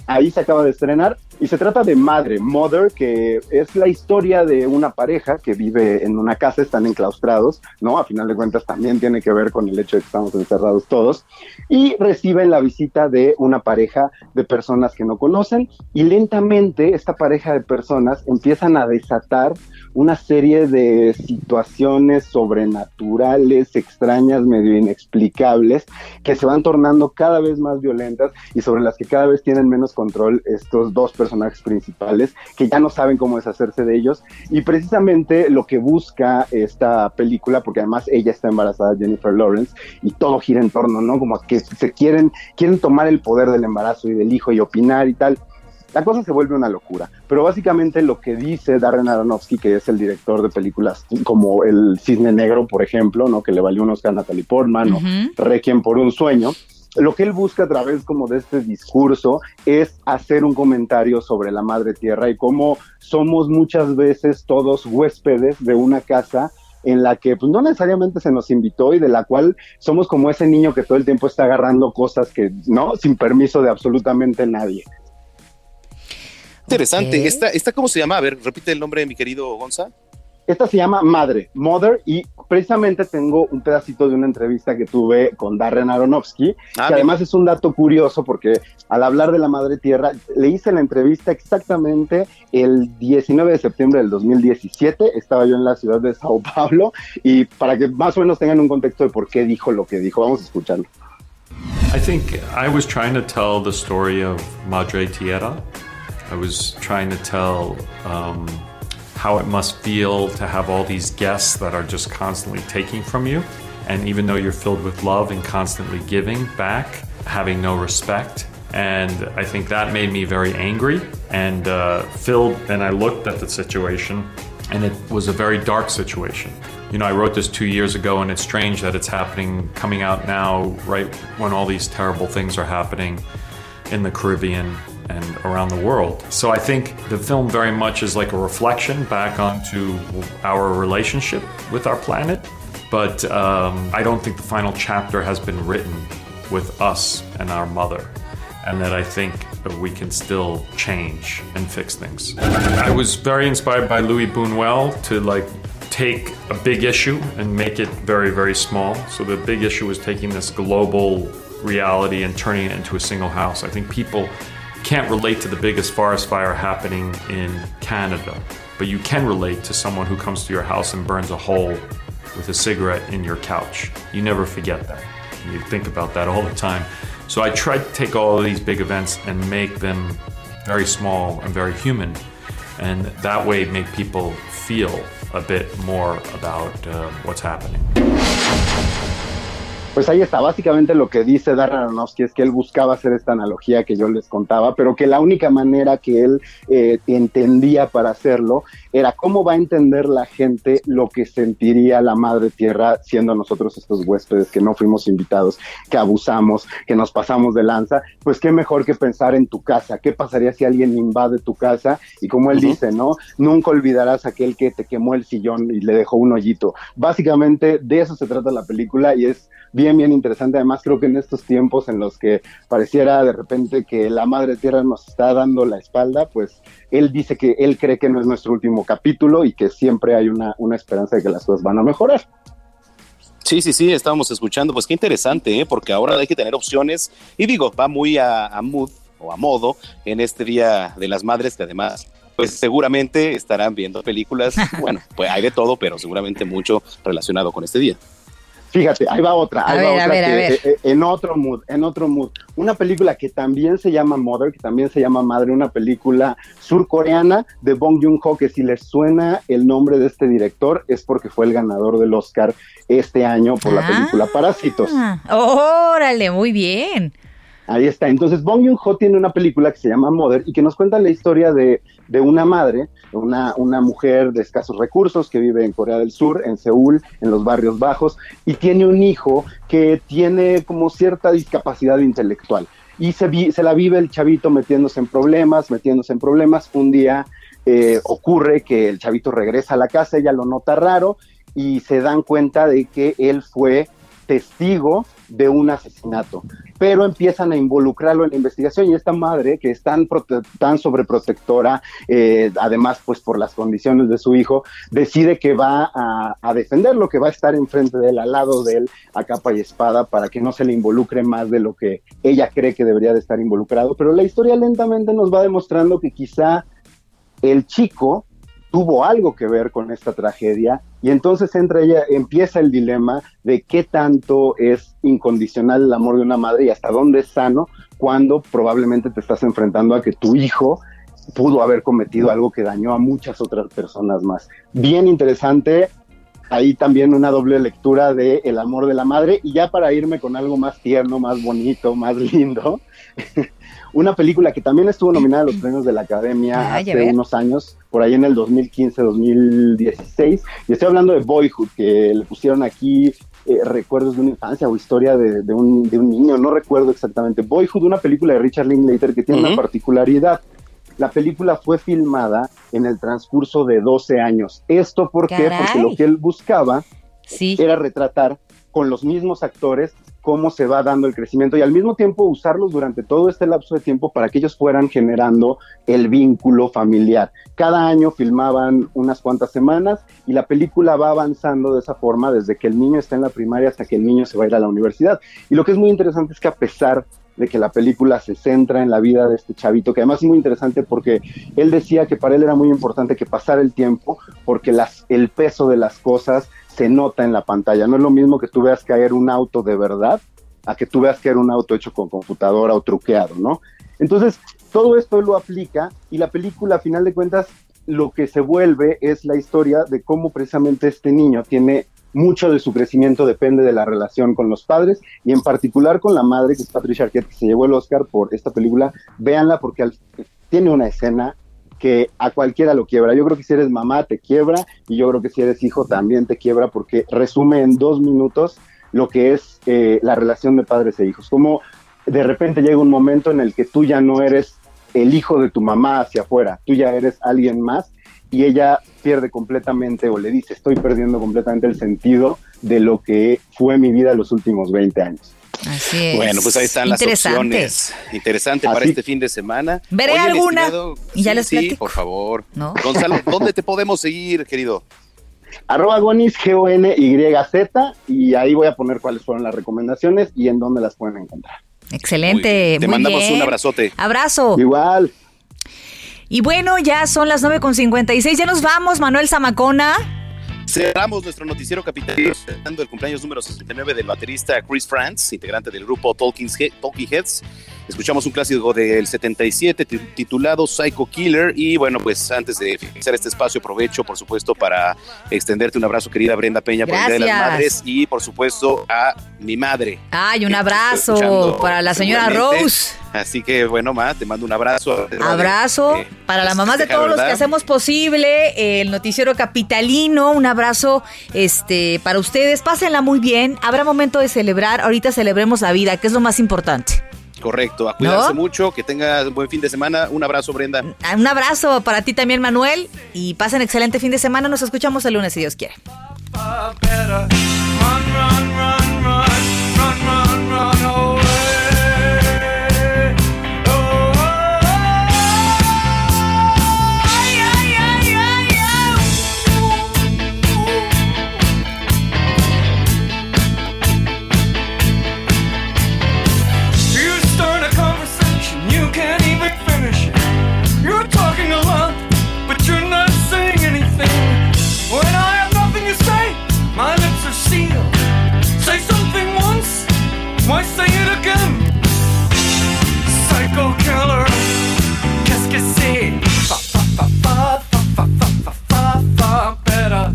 [SPEAKER 23] Ahí se acaba de estrenar y se trata de Madre, Mother, que es la historia de una pareja que vive en una casa, están enclaustrados, ¿no? A final de cuentas también tiene que ver con el hecho de que estamos encerrados todos y reciben la visita de una pareja de personas que no conocen y lentamente esta pareja de personas empiezan a desatar una serie de situaciones sobrenaturales, extrañas, medio inexplicables, que se van tornando cada vez más violentas y sobre las que cada vez tienen menos control estos dos personajes principales, que ya no saben cómo deshacerse de ellos. Y precisamente lo que busca esta película, porque además ella está embarazada, Jennifer Lawrence, y todo gira en torno, ¿no? Como que se quieren, quieren tomar el poder del embarazo y del hijo y opinar y tal la cosa se vuelve una locura. Pero básicamente lo que dice Darren Aronofsky, que es el director de películas como El Cisne Negro, por ejemplo, ¿no? que le valió un Oscar a Natalie Portman, o Requiem por un sueño, lo que él busca a través como de este discurso es hacer un comentario sobre la madre tierra y cómo somos muchas veces todos huéspedes de una casa en la que pues, no necesariamente se nos invitó y de la cual somos como ese niño que todo el tiempo está agarrando cosas que, ¿no? Sin permiso de absolutamente nadie.
[SPEAKER 2] Interesante.
[SPEAKER 23] Ok.
[SPEAKER 2] Esta, esta, ¿cómo se llama? A ver, repite el nombre de mi querido Gonza.
[SPEAKER 23] Esta se llama Madre, Mother, y precisamente tengo un pedacito de una entrevista que tuve con Darren Aronofsky,
[SPEAKER 2] Ah,
[SPEAKER 23] que además es un dato curioso porque al hablar de la Madre Tierra, le hice la entrevista exactamente el 19 de septiembre del 2017, estaba yo en la ciudad de Sao Paulo, y para que más o menos tengan un contexto de por qué dijo lo que dijo, vamos a escucharlo.
[SPEAKER 24] I think I was trying to tell the story of Madre Tierra. I was trying to tell um, how it must feel to have all these guests that are just constantly taking from you. And even though you're filled with love and constantly giving back, having no respect. And I think that made me very angry and uh, filled. And I looked at the situation, and it was a very dark situation. You know, I wrote this two years ago, and it's strange that it's happening, coming out now, right when all these terrible things are happening in the Caribbean and around the world. So I think the film very much is like a reflection back onto our relationship with our planet. But um, I don't think the final chapter has been written with us and our mother. And that I think we can still change and fix things. I was very inspired by Louis Buñuel to like take a big issue and make it very, very small. So the big issue was taking this global reality and turning it into a single house. I think people can't relate to the biggest forest fire happening in Canada, but you can relate to someone who comes to your house and burns a hole with a cigarette in your couch. You never forget that. You think about that all the time. So I tried to take all of these big events and make them very small and very human, and that way make people feel a bit more about uh, what's happening.
[SPEAKER 23] Pues ahí está, básicamente lo que dice Darren Aronofsky es que él buscaba hacer esta analogía que yo les contaba, pero que la única manera que él eh, entendía para hacerlo era cómo va a entender la gente lo que sentiría la madre tierra siendo nosotros estos huéspedes que no fuimos invitados, que abusamos, que nos pasamos de lanza, pues qué mejor que pensar en tu casa, qué pasaría si alguien invade tu casa y como él dice, ¿no? Nunca olvidarás a aquel que te quemó el sillón y le dejó un hoyito. Básicamente de eso se trata la película y es bien, bien interesante. Además, creo que en estos tiempos en los que pareciera de repente que la madre tierra nos está dando la espalda, pues él dice que él cree que no es nuestro último capítulo y que siempre hay una, una esperanza de que las cosas van a mejorar.
[SPEAKER 2] Sí, sí, sí, estábamos escuchando, pues qué interesante, ¿eh? porque ahora hay que tener opciones y digo, va muy a, a mood o a modo en este Día de las Madres que además pues seguramente estarán viendo películas, <laughs> bueno, pues hay de todo, pero seguramente mucho relacionado con este día.
[SPEAKER 23] Fíjate, ahí va otra,
[SPEAKER 2] A
[SPEAKER 23] ahí
[SPEAKER 2] ver,
[SPEAKER 23] va
[SPEAKER 2] a
[SPEAKER 23] otra
[SPEAKER 2] ver, a
[SPEAKER 23] que,
[SPEAKER 2] ver.
[SPEAKER 23] eh, eh, en otro mood, en otro mood. Una película que también se llama Mother, que también se llama Madre, una película surcoreana de Bong Joon-ho, que si les suena el nombre de este director es porque fue el ganador del Oscar este año por la
[SPEAKER 1] Ah.
[SPEAKER 23] película Parásitos.
[SPEAKER 1] Ah, órale, muy bien.
[SPEAKER 23] Ahí está. Entonces, Bong Joon-ho tiene una película que se llama Mother y que nos cuenta la historia de, de una madre, una, una mujer de escasos recursos que vive en Corea del Sur, en Seúl, en los barrios bajos, y tiene un hijo que tiene como cierta discapacidad intelectual. Y se, vi- se la vive el chavito metiéndose en problemas, metiéndose en problemas. Un día eh, ocurre que el chavito regresa a la casa, ella lo nota raro y se dan cuenta de que él fue testigo de un asesinato, pero empiezan a involucrarlo en la investigación y esta madre que es tan, tan sobreprotectora, eh, además pues por las condiciones de su hijo, decide que va a, a defenderlo, que va a estar enfrente de él, al lado de él, a capa y espada, para que no se le involucre más de lo que ella cree que debería de estar involucrado, pero la historia lentamente nos va demostrando que quizá el chico tuvo algo que ver con esta tragedia y entonces entra ella, empieza el dilema de qué tanto es incondicional el amor de una madre y hasta dónde es sano cuando probablemente te estás enfrentando a que tu hijo pudo haber cometido algo que dañó a muchas otras personas más. Bien interesante, ahí también una doble lectura de El amor de la madre y ya para irme con algo más tierno, más bonito, más lindo, <laughs> una película que también estuvo nominada a los premios de la Academia
[SPEAKER 1] Ay, a
[SPEAKER 23] hace unos años, por ahí en el 2015-2016, y estoy hablando de Boyhood, que le pusieron aquí eh, recuerdos de una infancia o historia de, de un, de un niño, no recuerdo exactamente. Boyhood, una película de Richard Linklater que tiene una particularidad. La película fue filmada en el transcurso de 12 años. ¿Esto por qué? Porque lo que él buscaba
[SPEAKER 1] Sí.
[SPEAKER 23] era retratar con los mismos actores cómo se va dando el crecimiento y al mismo tiempo usarlos durante todo este lapso de tiempo para que ellos fueran generando el vínculo familiar. Cada año filmaban unas cuantas semanas y la película va avanzando de esa forma desde que el niño está en la primaria hasta que el niño se va a ir a la universidad. Y lo que es muy interesante es que a pesar de que la película se centra en la vida de este chavito, que además es muy interesante porque él decía que para él era muy importante que pasara el tiempo porque las, el peso de las cosas se nota en la pantalla. No es lo mismo que tú veas caer un auto de verdad a que tú veas caer un auto hecho con computadora o truqueado, ¿no? Entonces, todo esto lo aplica y la película, a final de cuentas, lo que se vuelve es la historia de cómo precisamente este niño tiene mucho de su crecimiento depende de la relación con los padres y en particular con la madre, que es Patricia Arquette, que se llevó el Oscar por esta película. Véanla porque tiene una escena que a cualquiera lo quiebra. Yo creo que si eres mamá te quiebra y yo creo que si eres hijo también te quiebra porque resume en dos minutos lo que es eh, la relación de padres e hijos. Como de repente llega un momento en el que tú ya no eres el hijo de tu mamá hacia afuera, tú ya eres alguien más y ella pierde completamente o le dice estoy perdiendo completamente el sentido de lo que fue mi vida los últimos 20 años.
[SPEAKER 1] Así es.
[SPEAKER 2] Bueno, pues ahí están las opciones. Interesante para este fin de semana.
[SPEAKER 1] Veré
[SPEAKER 2] Oye,
[SPEAKER 1] alguna y ya
[SPEAKER 2] sí,
[SPEAKER 1] les
[SPEAKER 2] sí,
[SPEAKER 1] platico.
[SPEAKER 2] por favor.
[SPEAKER 1] ¿No?
[SPEAKER 2] Gonzalo, ¿dónde te podemos seguir, querido? <laughs>
[SPEAKER 23] Arroba Gonis, G-O-N-Y-Z, y ahí voy a poner cuáles fueron las recomendaciones y en dónde las pueden encontrar.
[SPEAKER 1] Excelente.
[SPEAKER 2] Te
[SPEAKER 1] muy
[SPEAKER 2] mandamos
[SPEAKER 1] bien.
[SPEAKER 2] un abrazote.
[SPEAKER 1] Abrazo.
[SPEAKER 23] Igual.
[SPEAKER 1] Y bueno, ya son las 9.56. Ya nos vamos, Manuel Zamacona.
[SPEAKER 2] Cerramos nuestro noticiero capitalino celebrando el cumpleaños número 69 del baterista Chris Frantz, integrante del grupo Talking, Talking Heads. Escuchamos un clásico del 77 ti- titulado Psycho Killer y bueno, pues antes de finalizar este espacio aprovecho por supuesto para extenderte un abrazo querida Brenda Peña por el Día de las
[SPEAKER 1] Gracias.
[SPEAKER 2] Madres y por supuesto a mi madre.
[SPEAKER 1] Ay, un abrazo para la señora. Rose.
[SPEAKER 2] Así que bueno, ma, te mando un abrazo.
[SPEAKER 1] Abrazo
[SPEAKER 2] Eh,
[SPEAKER 1] para las mamás de todos los que hacemos posible el noticiero capitalino. Un abrazo este para ustedes. Pásenla muy bien. Habrá momento de celebrar. Ahorita celebremos la vida, que es lo más importante.
[SPEAKER 2] Correcto, a cuidarse
[SPEAKER 1] ¿No?
[SPEAKER 2] mucho, que tengas un buen fin de semana. Un abrazo, Brenda.
[SPEAKER 1] Ah, Un abrazo para ti también, Manuel. Y pasen excelente fin de semana. Nos escuchamos el lunes, si Dios quiere.
[SPEAKER 25] far, far, far, far, far, far, far better.